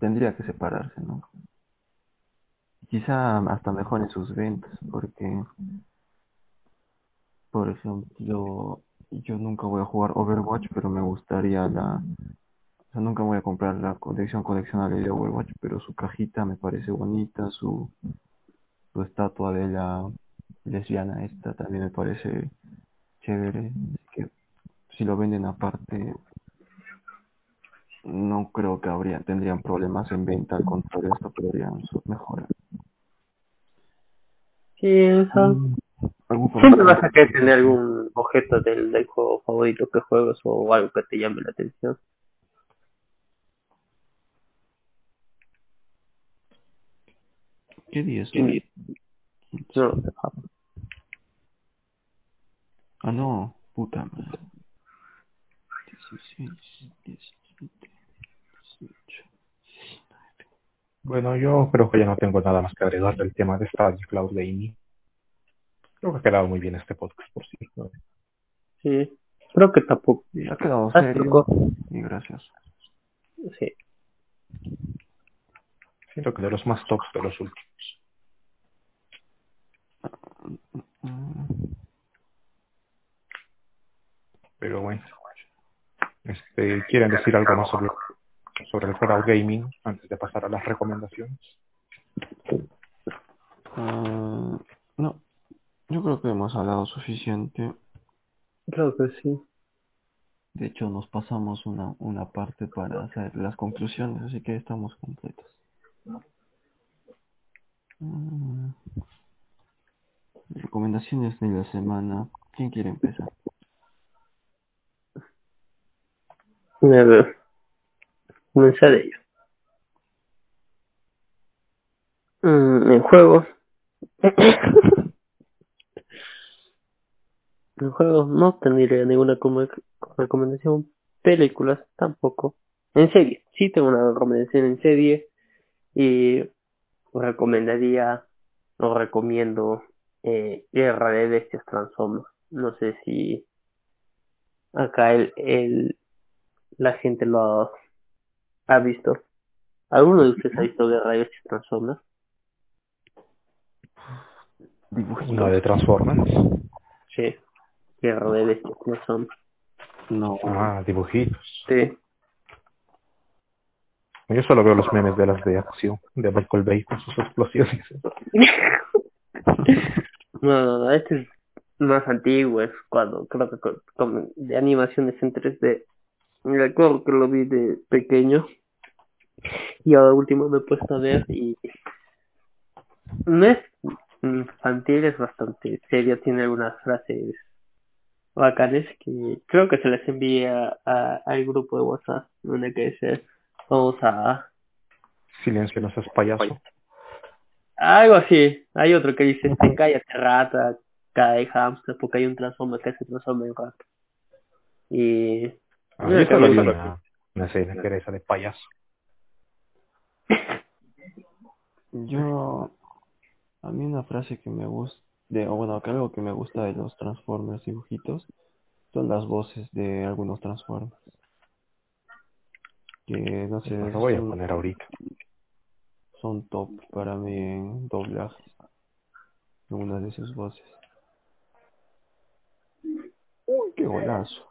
tendría que separarse, ¿no? Quizá hasta mejoren sus ventas, porque, por ejemplo, yo nunca voy a jugar Overwatch, pero me gustaría la, sea, nunca voy a comprar la colección coleccionable de Overwatch, pero su cajita me parece bonita, su, su estatua de la lesbiana esta también me parece chévere, así que si lo venden aparte, no creo que habría, tendrían problemas en venta, al contrario, esto podrían mejorar. Sí, eso. Mm, ¿Algún Siempre vas a querer tener algún objeto del, del juego favorito que juegues o algo que te llame la atención. ¿Qué día es? Sí. Sé, Haps. Ah, no, puta madre. 16, 17, 18. Bueno, yo creo que ya no tengo nada más que agregar del tema de Stadia Cloud Gaming. Creo que ha quedado muy bien este podcast por sí. ¿no? Sí, creo que tampoco. Y ha quedado Ah, serio y gracias. Sí. Siento que de los más tops de los últimos. Pero bueno. Este, ¿Quieren decir algo más sobre, sobre el crowd gaming antes de pasar a las recomendaciones? ah, no, yo creo que hemos hablado suficiente. Creo que sí. De hecho, nos pasamos una, una parte para hacer las conclusiones, así que estamos completos. Mm. Recomendaciones de la semana. ¿Quién quiere empezar? A ver. Comenzar de ello. Mm, en juegos. en juegos no tendría ninguna recomendación. Películas tampoco. En serie. Sí tengo una recomendación en serie. Y recomendaría o recomiendo eh, Guerra de Bestias Transformers. No sé si acá el, el la gente lo ha, ha visto. ¿Alguno de ustedes ha visto Guerra de Bestias Transformers? Una de Transformers. Sí. Guerra de Bestias Transformers. No, Ah, dibujitos. Sí. Yo solo veo los memes de las de acción, de Michael Bay con sus explosiones. No, no, este es más antiguo, es cuando creo que con- de animaciones en 3D. Recuerdo que lo vi de pequeño y ahora último me he puesto a ver y no es infantil, es bastante serio, tiene algunas frases bacanes que creo que se les envía a, al grupo de WhatsApp, donde que dice vamos a Silencio, no seas payaso. Algo así. Hay otro que dice, este, cállate rata, cae hamster, porque hay un transformer que se transforma en rata. Y... Ah, yo solo vi una, una escena que era esa de payaso. yo... A mí una frase que me gusta, de, o bueno, que algo que me gusta de los Transformers dibujitos son las voces de algunos Transformers. Que no sé, Lo voy a poner ahorita. Son top para mí en doblaje. Algunas de sus voces. Uy, qué golazo.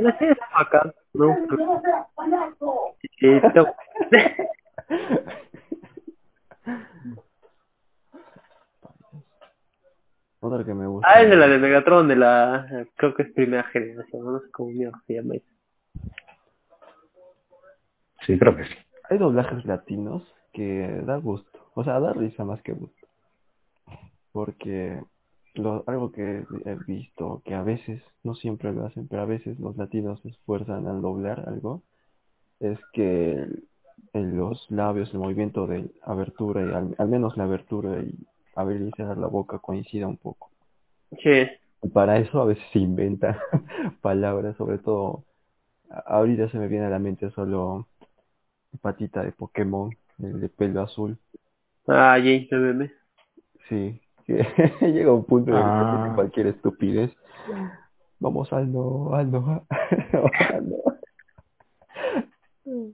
La está bacán, ¿no? Tengo- Otra que me gusta. Ah, es de la de Megatron, de la... Creo que es primera generación, no sé cómo se llama eso. Sí, creo que sí. Hay doblajes latinos que da gusto. O sea, da risa más que gusto. Porque lo, algo que he visto, que a veces, no siempre lo hacen, pero a veces los latinos se esfuerzan al doblar algo, es que en los labios, el movimiento de abertura, y al, al menos la abertura y abrir y cerrar la boca coincida un poco. Sí, Y para eso a veces se inventa palabras, sobre todo, ahorita se me viene a la mente solo patita de Pokémon, el de pelo azul. ah, James BBM. Sí, llega un punto en el que Ah. cualquier estupidez. Vamos, Aldo, Aldo, Aldo.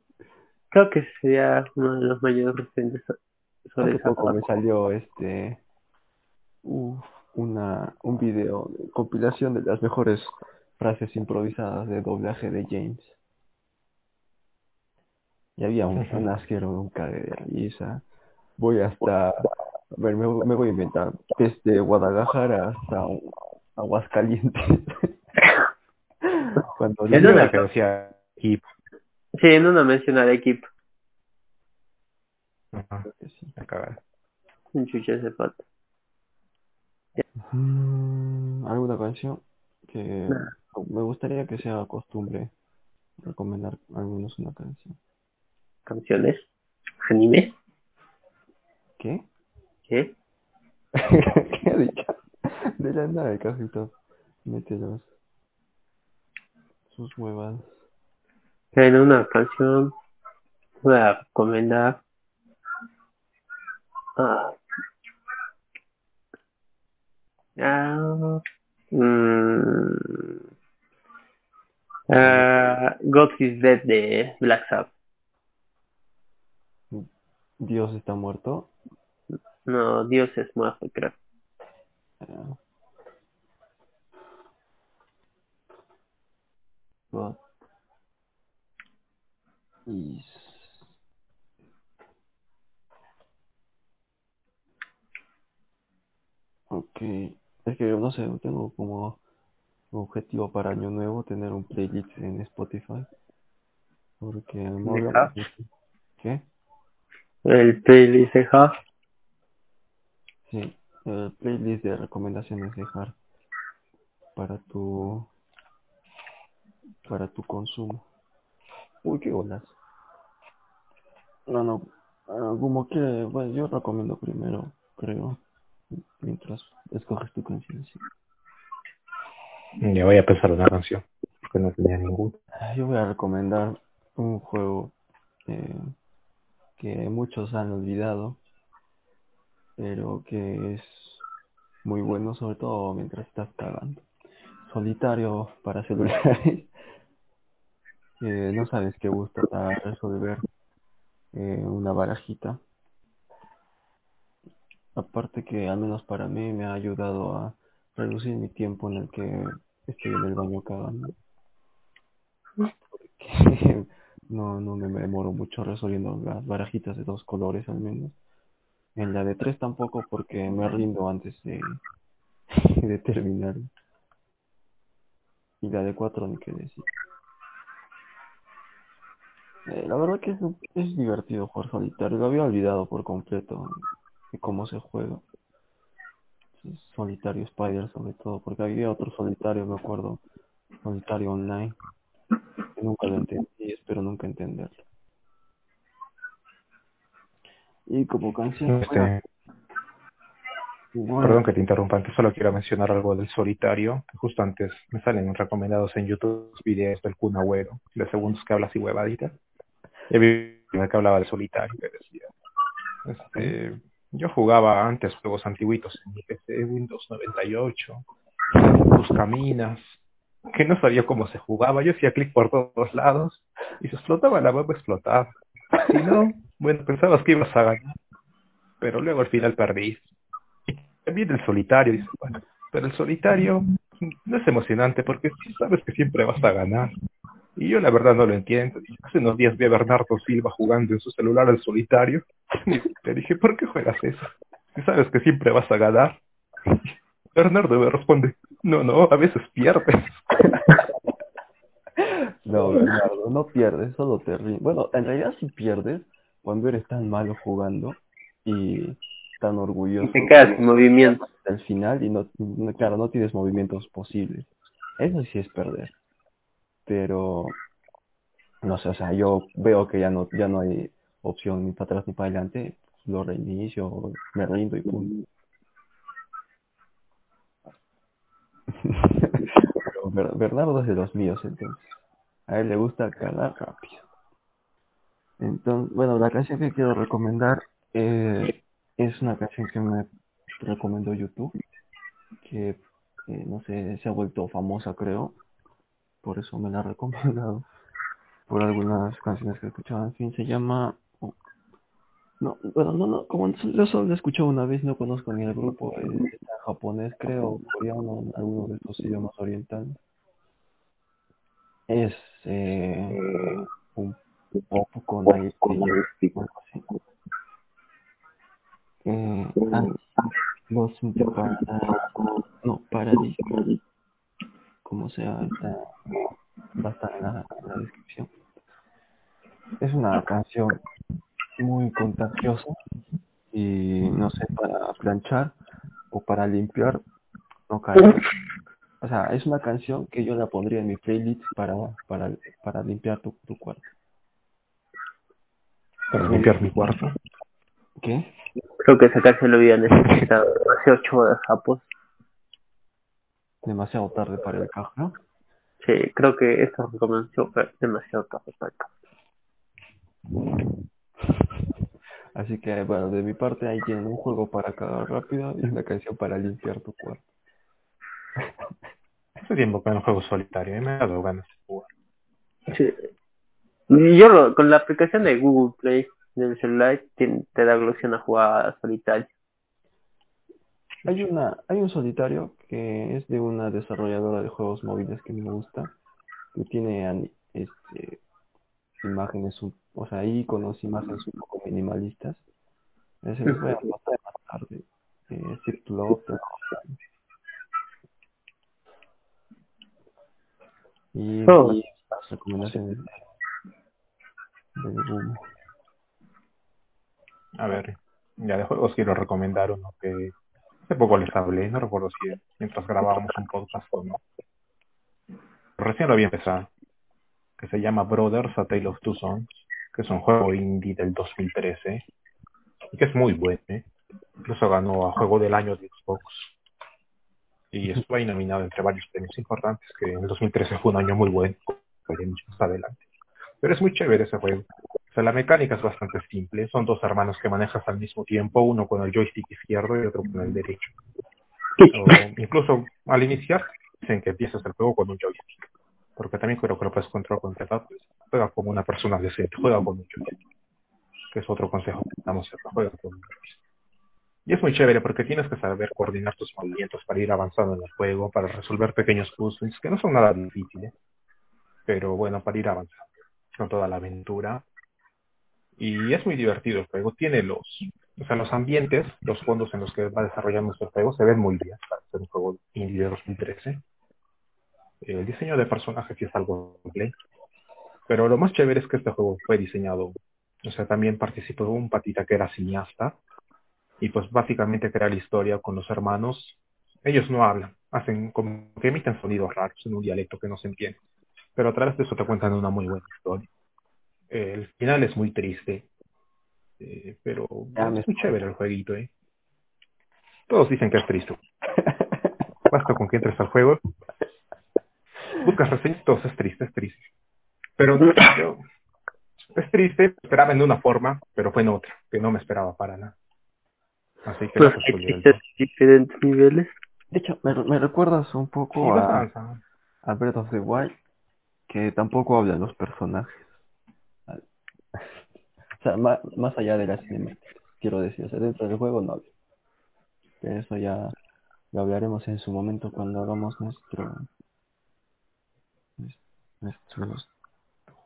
Creo que sería uno de los mayores referentes so- sobre Hace poco me salió este uf, una un video de compilación de las mejores frases improvisadas de doblaje de James. Y había un, un asquero, un cague de risa. Voy hasta, a ver, me, me voy a inventar, desde Guadalajara hasta Aguascalientes. Cuando digo- una- equipo. Sí, en una mención me cagaron. Un chucho ese pato. Mm, ¿Alguna canción? Que Nah. me gustaría que sea costumbre recomendar al menos una canción. Canciones. Anime. ¿Qué? ¿Qué? ¿Qué ha dicho? De la nada el cajito. Mete los sus huevas. En una canción voy a recomendar ah, ah, mm, ah, God is Dead de Black Sabbath. Dios está muerto. No, Dios es muerto, creo. God is Ok, es que no sé, tengo como objetivo para año nuevo tener un playlist en Spotify. Porque me ¿De habla- Huff? ¿Qué? El playlist de Huff. Sí, el playlist de recomendaciones de Har para tu para tu consumo. Uy, qué olas. No, no, ah, como que, bueno, yo recomiendo primero, creo, mientras escoges tu canción. sí. Ya voy a pensar una canción, porque no tenía ninguna. Yo voy a recomendar un juego eh, que muchos han olvidado, pero que es muy bueno, sobre todo mientras estás cagando. Solitario para celulares. Eh, no sabes qué gusta para resolver eh, una barajita. Aparte que al menos para mí me ha ayudado a reducir mi tiempo en el que estoy en el baño cagando. Porque no, no me demoro mucho resolviendo las barajitas de dos colores al menos. En la de tres tampoco porque me rindo antes de, de terminar. Y la de cuatro ni qué decir. Eh, la verdad que es, es divertido jugar solitario. Lo había olvidado por completo de cómo se juega. Solitario Spider sobre todo, porque había otro solitario, me acuerdo, solitario online, que nunca lo entendí y espero nunca entenderlo. Y como canción, Este, bueno, Perdón que te interrumpa, antes solo quiero mencionar algo del solitario. Justo antes me salen recomendados en YouTube videos del Kun Agüero, de segundos que habla así huevaditas. Y vi que hablaba del solitario, que decía, este, yo jugaba antes juegos antiguitos en mi PC, Windows 98, Buscaminas, que no sabía cómo se jugaba. Yo hacía clic por todos lados y se explotaba la web, explotaba. Si no, bueno, pensabas que ibas a ganar, pero luego al final perdí. Y también el solitario, dice, bueno, pero el solitario no es emocionante porque sí sabes que siempre vas a ganar. Y yo la verdad no lo entiendo. Hace unos días vi a Bernardo Silva jugando en su celular al solitario. Y le dije, ¿por qué juegas eso? Si sabes que siempre vas a ganar. Bernardo me responde, no, no, a veces pierdes. no, Bernardo, no pierdes, solo te ríes. Bueno, en realidad sí pierdes cuando eres tan malo jugando y tan orgulloso. Y te quedas sin movimiento. hasta el final y no, no- claro, no tienes movimientos posibles. Eso sí es perder. Pero, no sé, o sea, yo veo que ya no, ya no hay opción ni para atrás ni para adelante, lo reinicio, me rindo y punto. Pero Ber- Bernardo es de los míos, entonces. A él le gusta cagar rápido. Entonces, bueno, la canción que quiero recomendar eh, es una canción que me recomendó YouTube, que eh, no sé, se ha vuelto famosa, creo. Por eso me la ha recomendado. Por algunas canciones que he escuchado. En fin, se llama. No, bueno, no, no, como yo solo la he escuchado una vez, no conozco ni el grupo. eh, japonés, creo, coreano, alguno de estos idiomas orientales. Es eh, un pop con. Eh, ah, los para, no, Paradise, como sea, está, va a estar en la, en la descripción. Es una canción muy contagiosa y no sé, para planchar o para limpiar, no cae. O sea, es una canción que yo la pondría en mi playlist para, para, para limpiar tu, tu cuarto. Para limpiar mi cuarto. ¿Qué? Creo que esa canción lo había necesitado hace ocho horas, japos. Demasiado tarde para el caja, ¿no? Sí, creo que esta recomendación fue demasiado tarde para acá. Así que, bueno, de mi parte ahí tienen un juego para cagar rápido y una canción para limpiar tu cuarto. Hace tiempo que no juego solitario y me ha dado ganas de jugar. Sí. Yo lo- con la aplicación de Google Play del celular te, te da la opción a jugar solitario. Hay una, hay un solitario que es de una desarrolladora de juegos móviles que me gusta, que tiene este imágenes, o sea, iconos, imágenes un poco minimalistas. Ese les voy a pasar más tarde. Eh, Zip Love, Y Oh. y las recomendaciones del Google. A ver, ya de juegos quiero recomendar uno que hace poco les hablé, no recuerdo si mientras grabábamos un podcast o no. Recién lo había empezado, que se llama Brothers A Tale of Two Sons, que es un juego indie del 2013 y que es muy bueno, ¿eh? incluso ganó a Juego del Año de Xbox y estuvo ahí nominado entre varios premios importantes, que en el 2013 fue un año muy bueno, veremos más adelante. Pero es muy chévere ese juego. O sea, la mecánica es bastante simple. Son dos hermanos que manejas al mismo tiempo, uno con el joystick izquierdo y otro con el derecho. O incluso al iniciar dicen que empiezas el juego con un joystick. Porque también creo que lo puedes controlar con teclado. Pues, juega como una persona decente, juega con un. Que es otro consejo que damos juega un. Y es muy chévere porque tienes que saber coordinar tus movimientos para ir avanzando en el juego, para resolver pequeños puzzles que no son nada difíciles, pero bueno, para ir avanzando con toda la aventura. Y es muy divertido el juego. Tiene los, o sea, los ambientes, los fondos en los que va desarrollando este juego se ven muy bien para un juego indie de 2013. El diseño de personajes sí es algo simple. Pero lo más chévere es que este juego fue diseñado, o sea, también participó un patita que era cineasta y pues básicamente crea la historia con los hermanos. Ellos no hablan, hacen como que emiten sonidos raros en un dialecto que no se entiende. Pero a través de eso te cuentan una muy buena historia. El final es muy triste, eh, pero Ya es muy chévere el jueguito, ¿eh? Todos dicen que es triste. Basta con que entres al juego, buscas reseñas, todo es triste, es triste. Pero yo, es triste, esperaba en una forma, pero fue en otra, que no me esperaba para nada. Así que Pues diferentes niveles. De hecho, me, me recuerdas un Sí, poco vas a, a Breath of the Wild, que tampoco hablan los personajes. O sea, ma- más, allá de las cinemáticas, quiero decir, o sea, dentro del juego no hablan. De eso ya lo hablaremos en su momento cuando hagamos nuestro nuestros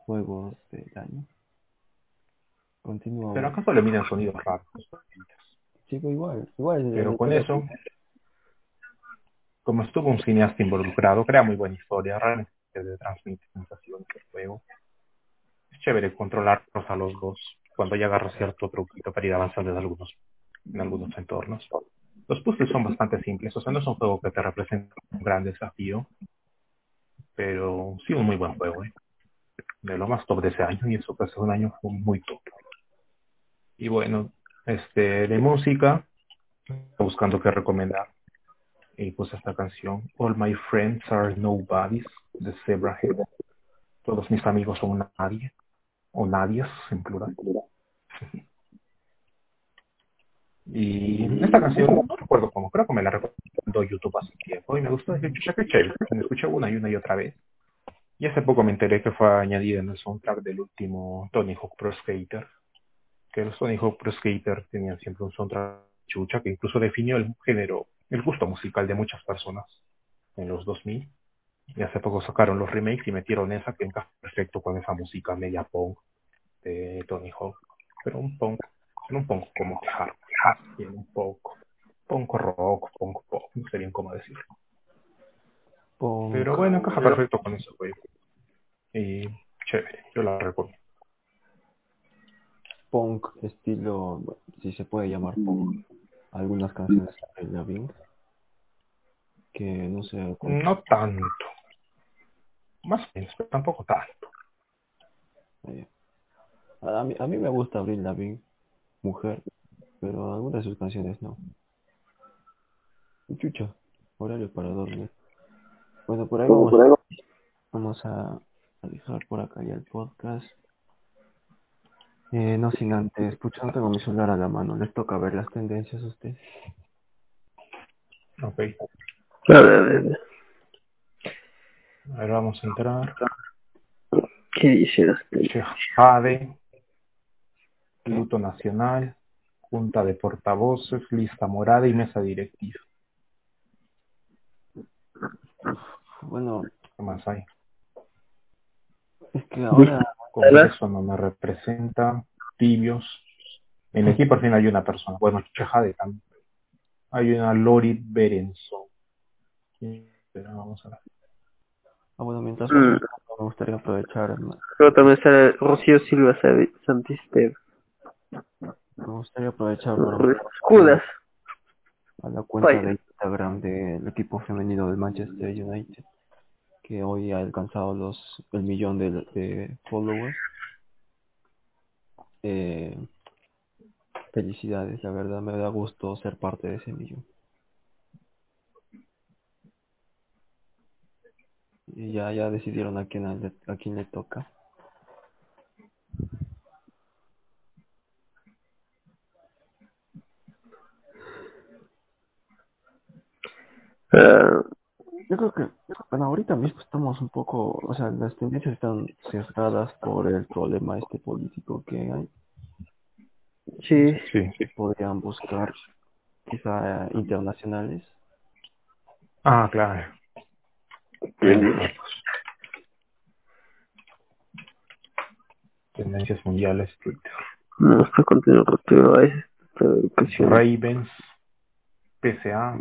juegos del año. Continúa. Pero acaso le miden sonidos raros. Sigo igual, igual. Pero con eso, como estuvo un cineasta involucrado, crea muy buena historia, realmente te transmite sensaciones del juego. Es chévere controlarlos a los dos cuando ya agarras cierto truquito para ir avanzando en algunos, en algunos entornos. Los puzzles son bastante simples, o sea, no es un juego que te represente un gran desafío, pero sí un muy buen juego, ¿eh? de lo más top de ese año, y eso que es un año muy top. Y bueno, este de música, buscando qué recomendar. Y puse esta canción, All My Friends Are Nobodies, de Zebrahead. Todos mis amigos son nadie, o nadies en plural. Y esta canción, no recuerdo cómo, creo que me la recomendó YouTube hace tiempo y me gustó. Chévere. Me escuché una y una y otra vez. Y hace poco me enteré que fue añadida en el soundtrack del último Tony Hawk Pro Skater. Que los Tony Hawk Pro Skater tenían siempre un soundtrack chucha que incluso definió el género, el gusto musical de muchas personas en los 2000. Y hace poco sacaron los remakes y metieron esa que encaja perfecto con esa música media punk de Tony Hawk. Pero un punk, no un punk como que bien, un poco. Punk rock, punk pop, no sé bien cómo decirlo. Punk. Pero bueno, encaja perfecto con juego. Y chévere, yo la recomiendo. punk estilo, si se puede llamar punk, algunas canciones de Lavigne, que no sé, No tanto. Más o menos, pero tampoco tanto. eh, a, mí, a mí me gusta Avril Lavigne, mujer, pero algunas de sus canciones no. Chucha, horario para dormir. Bueno, por ahí vamos, vamos a, a dejar por acá ya el podcast. Eh, no sin antes, pucha, no tengo mi celular a la mano, les toca ver las tendencias a ustedes. Ok. A ver, a ver, A ver, vamos a entrar. ¿Qué dice la Jade, luto nacional, junta de portavoces, lista morada y mesa directiva. Bueno, ¿Qué más hay? es que ahora Congreso no me representa, tibios. En el equipo al final hay una persona, bueno, Chejade también. Hay una Lori Berenson. Pero vamos a ver. Ah, bueno, mientras Mm. me gustaría aprovechar, Luego también sale Rocío Silva Sa- Santisteban. Me gustaría aprovechar para Escudas. a la cuenta Vaya. de Instagram del equipo femenino del Manchester United, que hoy ha alcanzado los el millón de, de followers. Eh, felicidades, la verdad me da gusto ser parte de ese millón. Y ya, ya decidieron a quién a quién le toca. Ah, Yo creo que, bueno, ahorita mismo estamos un poco, o sea, las tendencias están sesgadas por el problema este político que hay. sí. Sí. Podrían buscar quizá internacionales. Ah, claro. Tendencias mundiales, Twitter. No está contenido a. Ravens, PCA,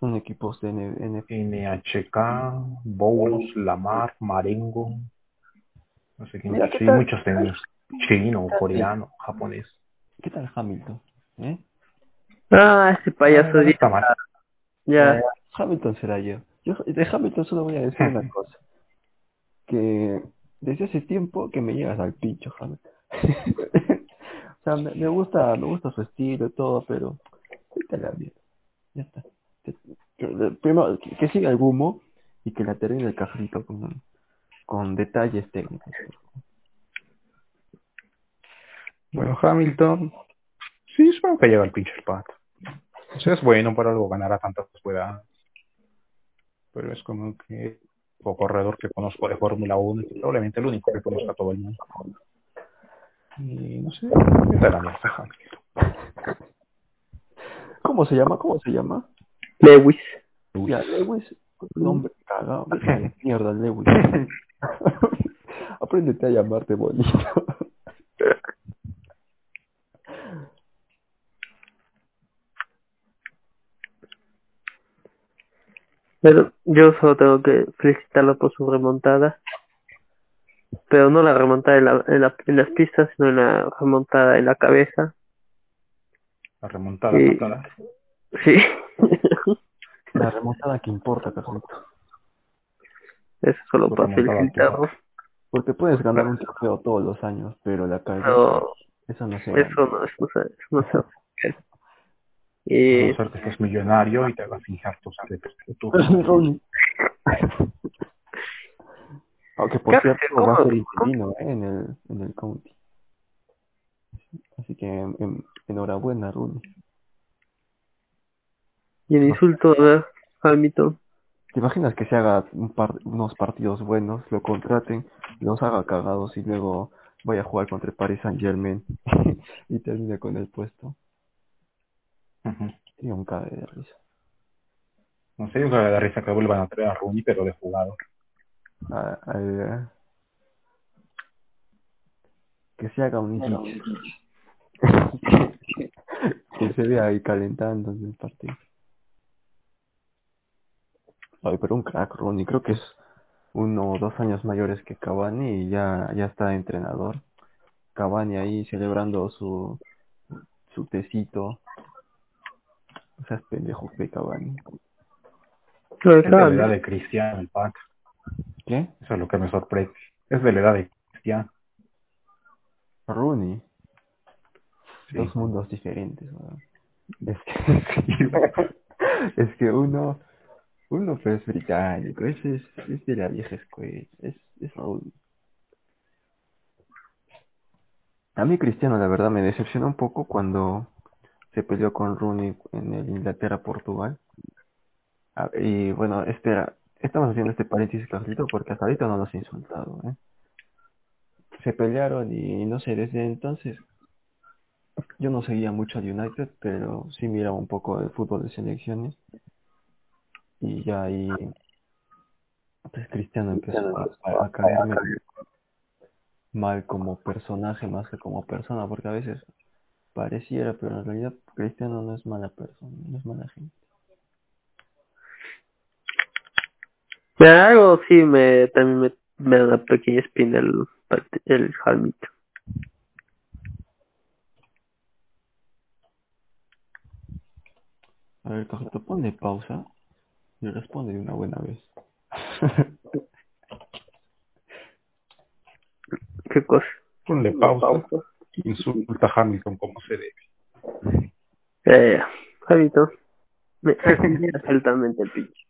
Son equipos de N-. NHK, Bowls, Lamar, Marengo. No sé quién Mira, es. ¿qué Sí, tal? muchos tenemos. Chino, coreano, japonés. ¿Qué tal Hamilton? ¿Eh? Ah, ese payaso Ah, no de está mal. Ya. Eh, Hamilton será yo. Yo de Hamilton solo voy a decir una cosa. Que desde hace tiempo que me llegas al pincho, Hamilton. o sea, me, me gusta, me gusta su estilo y todo, pero. Ya está. Que- que- Primero, que, que siga el humo y que la termine el cajito con, con detalles técnicos. Bueno, Hamilton. Sí, supongo que llega el pinche pato. O sea, es bueno para algo ganar a tantas edades. Pero es como que o corredor que conozco de Fórmula 1 y probablemente el único que conozca a todo el mundo. Y no sé, la Hamilton. ¿Cómo se llama? ¿Cómo se llama? Lewis. Ya, Lewis, nombre cagado. A la mierda, Lewis. Apréndete a llamarte bonito. Pero yo solo tengo que felicitarlo por su remontada. Pero no la remontada en, la, en, la- en las pistas, sino en la remontada en la cabeza. La remontada fatal. Sí. La remontada que importa, Carlito. Eso solo para remontada felicitarlo. Porque puedes ganar un trofeo todos los años, pero la cabeza, Pero eso no se gana. eso no, eso no se, eso no se A Y no ser que seas millonario y te hagas fijar tus. Aunque por ¿Qué cierto va a ser interino ¿eh? en el en el county. Así que en- en- enhorabuena, Rooney. y el insulto de Hamilton. ¿Te imaginas que se haga un par, unos partidos buenos, lo contraten, los haga cagados y luego vaya a jugar contra el Paris Saint Germain y termine con el puesto? Ujú. Sería un cague de risa. No sé, yo creo que risa que vuelvan a traer a Rooney, pero de jugador. Eh, que se haga un Iquique. que se vea ahí calentando en el partido. Ay, pero un crack, Ronnie. Creo que es uno o dos años mayores que Cavani y ya, ya está entrenador. Cavani ahí celebrando su, su tecito. O sea, es pendejo de Cavani. Es de la edad de Cristiano, el pack. ¿Qué? Eso es lo que me sorprende. Es de la edad de Cristiano. Rooney. Sí. Dos mundos diferentes. Es que, es que uno, uno pues es británico, ese es, es de la vieja escuela, es, es Rooney. A mí Cristiano la verdad me decepcionó un poco cuando se peleó con Rooney en el Inglaterra-Portugal. Y bueno, espera, Estamos haciendo este paréntesis, Carlito, porque hasta ahorita no nos ha insultado, ¿eh? Se pelearon y no sé, desde entonces yo no seguía mucho al United, pero sí miraba un poco el fútbol de selecciones. Y ya ahí, pues Cristiano empezó a, a caerme mal como personaje más que como persona, porque a veces pareciera, pero en realidad Cristiano no es mala persona, no es mala gente. Pero algo sí me también me, me da una pequeña espina el, el Jalmito. A ver, Carlito, ponle pausa y responde de una buena vez. ¿Qué cosa? Ponle pausa. Insulta a Hamilton como se debe. Eh, Javito, me me altamente el pinche.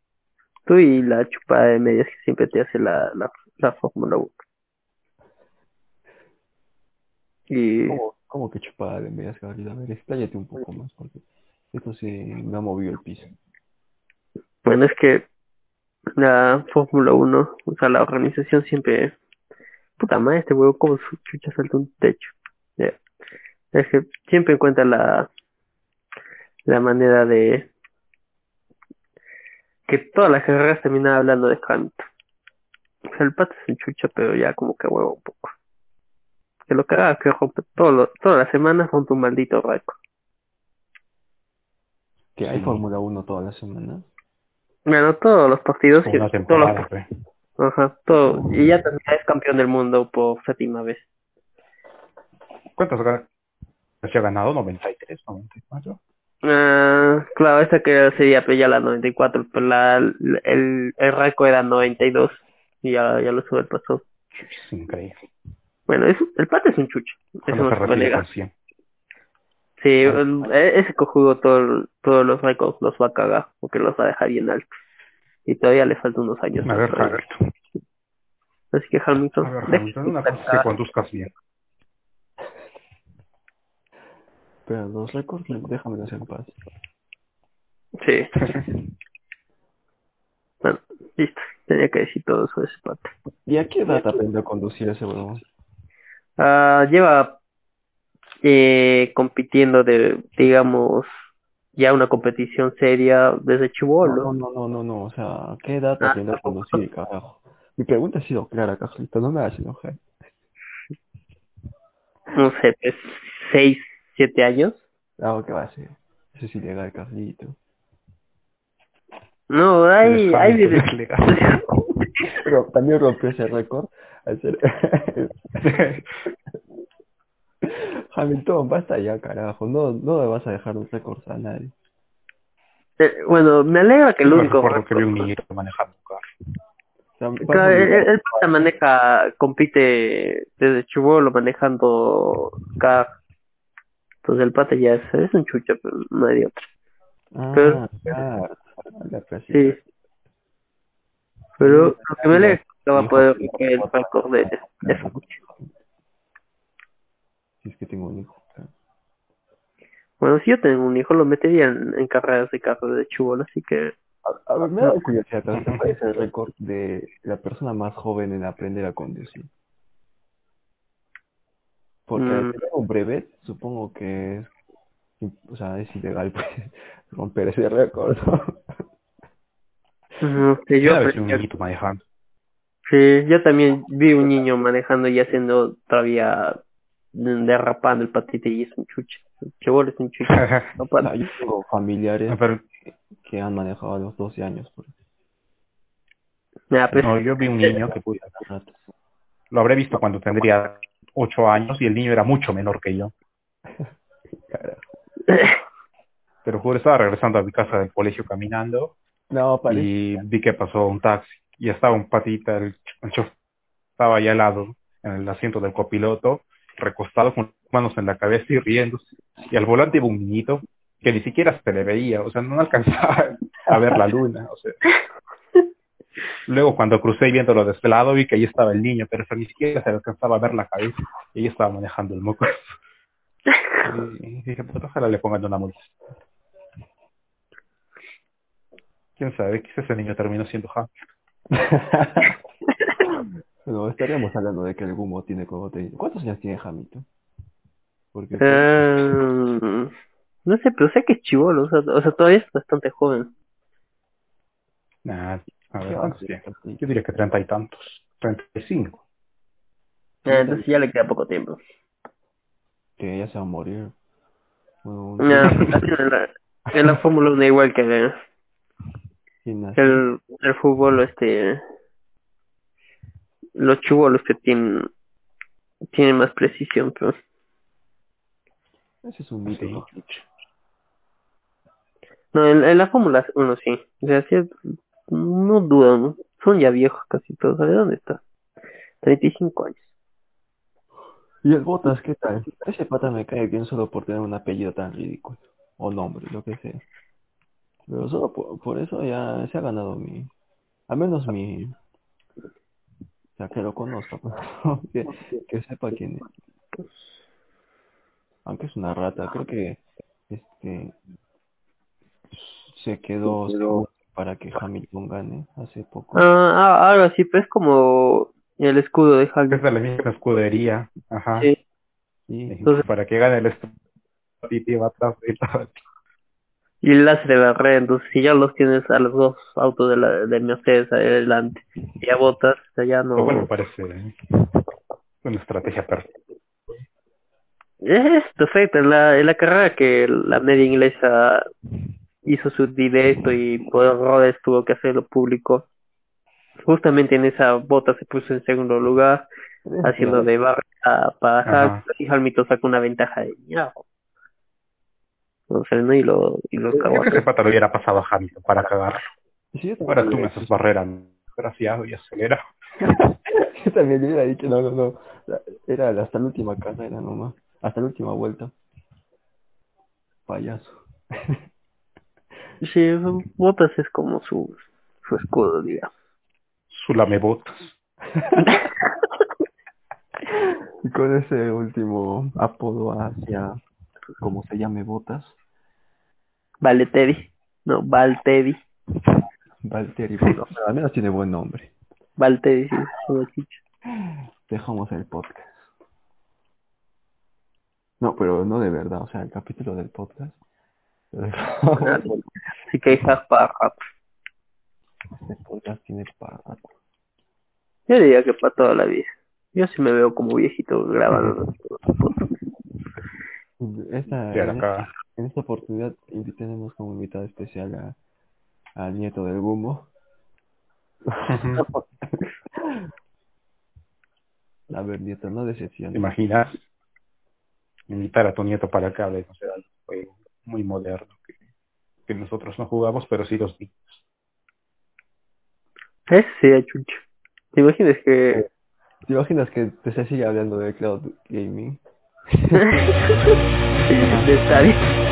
Tú y la chupada de medias que siempre te hace la, la, la Fórmula 1. Y ¿Cómo, cómo que chupada de medias, Carlito? A ver, expláyate un poco más, porque esto sí me ha movido el piso. Bueno, es que la Fórmula 1, o sea, la organización siempre... Puta madre, este huevo como su chucha salta un techo. Es que siempre encuentra la, la manera de que todas las carreras terminan hablando de Hamilton. O sea, el pato es un chucha, pero ya como que huevo un poco. Que lo que haga que rompe todo lo- todas las semanas rompe un maldito récord. Que hay Sí. Fórmula 1 todas las semanas. Bueno, todos los partidos y todos los. Ajá, todo. Y ya también es campeón del mundo por séptima vez. ¿Cuántas ga- se ha ganado? ¿93? ¿94? Ah, claro, esta que sería pues, ya la 94, pero la, el, el récord era 92 y ya, ya lo paso. Es increíble. Bueno, es, el pato es un chucho. Eso no se se puede retire negar. Con 100. Sí, el- e- ese cojudo todo, todos los récords los va a cagar porque los va a dejar bien altos. Y todavía le faltan unos años A ver. Hamilton. Así que Hamilton, A ver, Hamilton, una cosa que conduzcas bien. Pero los récords, déjame en paz. Sí, bueno, listo. Tenía que decir todo eso de ese pato. ¿Y a qué edad aprendió a conducir ese huevón? Ah, lleva eh, compitiendo de, digamos, ya una competición seria desde No, chivolo. no, no, no, no, o sea, ¿a qué edad Ah, aprendió a conducir, carajo? Mi pregunta ha sido clara, Carlito, no me hagas enojar. No sé, pues, seis, siete años. Ah, ¿qué va a ser? Eso es ilegal, Carlito. No, hay, hay Hamilton, videos. es legal. Pero también rompió ese récord al ser... Hamilton, basta ya, carajo, no, no le vas a dejar un récord a nadie. Eh, bueno, me alegra que el único recuerdo que vi un niñito manejando un carro. Claro, el, olvidar- el pata maneja, compite desde chivolo manejando car. Entonces el pata ya es, es un chucha, pero no hay de otra. Ah, pero- claro. Sí. Pero lo que me alegra es que va a poder romper el récord de, de Fukushi. Si es que tengo un hijo. Bueno, si yo tengo un hijo, lo metería en, en carreras de carro de chivolo, así que A, a ver, me da curiosidad, ¿cuál es el récord de la persona más joven en aprender a conducir? Porque Mm. un brevet, supongo que es, o sea, es ilegal pues, romper ese récord, ¿no? no sé, yo, un aprendí- niñito manejando. sí, yo también vi un niño manejando y haciendo todavía derrapando el patite y es un chuche. El chivolo es un chuche. No para- sea, yo tengo familiares Pero, que han manejado a los 12 años. Por Nah, pues, no, yo vi un niño que ratos. lo habré visto cuando tendría 8 años y el niño era mucho menor que yo. Pero juro, estaba regresando a mi casa del colegio caminando No, y vi que pasó un taxi y estaba un patita, el, ch- el chofer estaba allá al lado, en el asiento del copiloto, recostado con las manos en la cabeza y riéndose. Y al volante iba un niñito que ni siquiera se le veía, o sea, no alcanzaba a ver la luna. Luego cuando crucé viéndolo de este lado vi que ahí estaba el niño, pero ni siquiera se le alcanzaba a ver la cabeza y ahí estaba manejando el moco. Y dije, pues ojalá le pongan una multa. ¿Quién sabe? Quizás ese niño terminó siendo Ham. no, estaríamos hablando de que el Gumo tiene como. ¿Cuántos años tiene Hamilton? Porque Eh, no sé, pero sé que es chivolo, o sea, o sea, todavía es bastante joven. Nah, a ver. Yo diría que treinta y tantos. Treinta y cinco. Eh, entonces ya le queda poco tiempo. que ya se va a morir. Bueno, Ya, así en la, en la Fórmula 1 igual que el, el, el fútbol, este, los chivolos que tienen, tienen más precisión, pero Ese es un mito, Sí. ¿no? no, en, en la Fórmula 1 sí, o sea, sí, no dudo, ¿no? son ya viejos casi todos, ¿de dónde está? 35 años. ¿Y el Botas qué tal? Ese pata me cae bien solo por tener un apellido tan ridículo. O nombre, lo que sea. Pero solo por, por eso ya se ha ganado mi... Al menos mi... O sea, que lo conozca, pues, que, que sepa quién es. Aunque es una rata, creo que este se quedó segundo para que Hamilton gane hace poco. Ah, ah, algo así, pues es como el escudo de Es Hamilton. de la misma escudería. Ajá. Sí. Sí, Entonces, para que gane el Stratiti va atrás. Y el láser de barrera, entonces si ya los tienes a los dos autos de, la, de Mercedes adelante, y ya botas, o sea, ya no... Me parece una estrategia perfecta. Es perfecto, en la, en la carrera que la media inglesa hizo su directo y por errores tuvo que hacerlo público. Justamente en esa bota se puso en segundo lugar, haciendo de barra para. Hamilton, y Hamilton sacó una ventaja de ñao. No sé, ¿no? Y lo, y lo Yo cagó creo que ese a pata lo hubiera pasado a Hamilton para cagarlo. Sí, Ahora tú me haces barrera graciado y acelera. yo también le hubiera dicho, no, no, no. Era hasta la última carrera nomás. Hasta la última vuelta. Payaso. Sí, botas es como su, su escudo, digamos. Su lamebotas. Y con ese último apodo hacia, como se llame, Botas, Vale, Teddy. No, Val Teddy. Valtteri Bottas. Al menos tiene buen nombre. Val Teddy, sí. Dejamos el podcast. No, pero no de verdad, o sea, el capítulo del podcast. Así que hijas para rato. Este podcast tiene para rato. Yo diría que para toda la vida. Yo sí me veo como viejito grabando. Esta, ahora en, acá. en esta oportunidad tenemos como invitado especial a, al nieto del Gumo. A ver, nieto, no ¿Te decepciones. imaginas? Invitar a tu nieto para que hable, no sé, algo juego muy moderno que, que nosotros no jugamos, pero sí los niños. Ese sería chucho. ¿Te imaginas que ¿Te imaginas que te se sigue hablando de cloud gaming? de Stadia?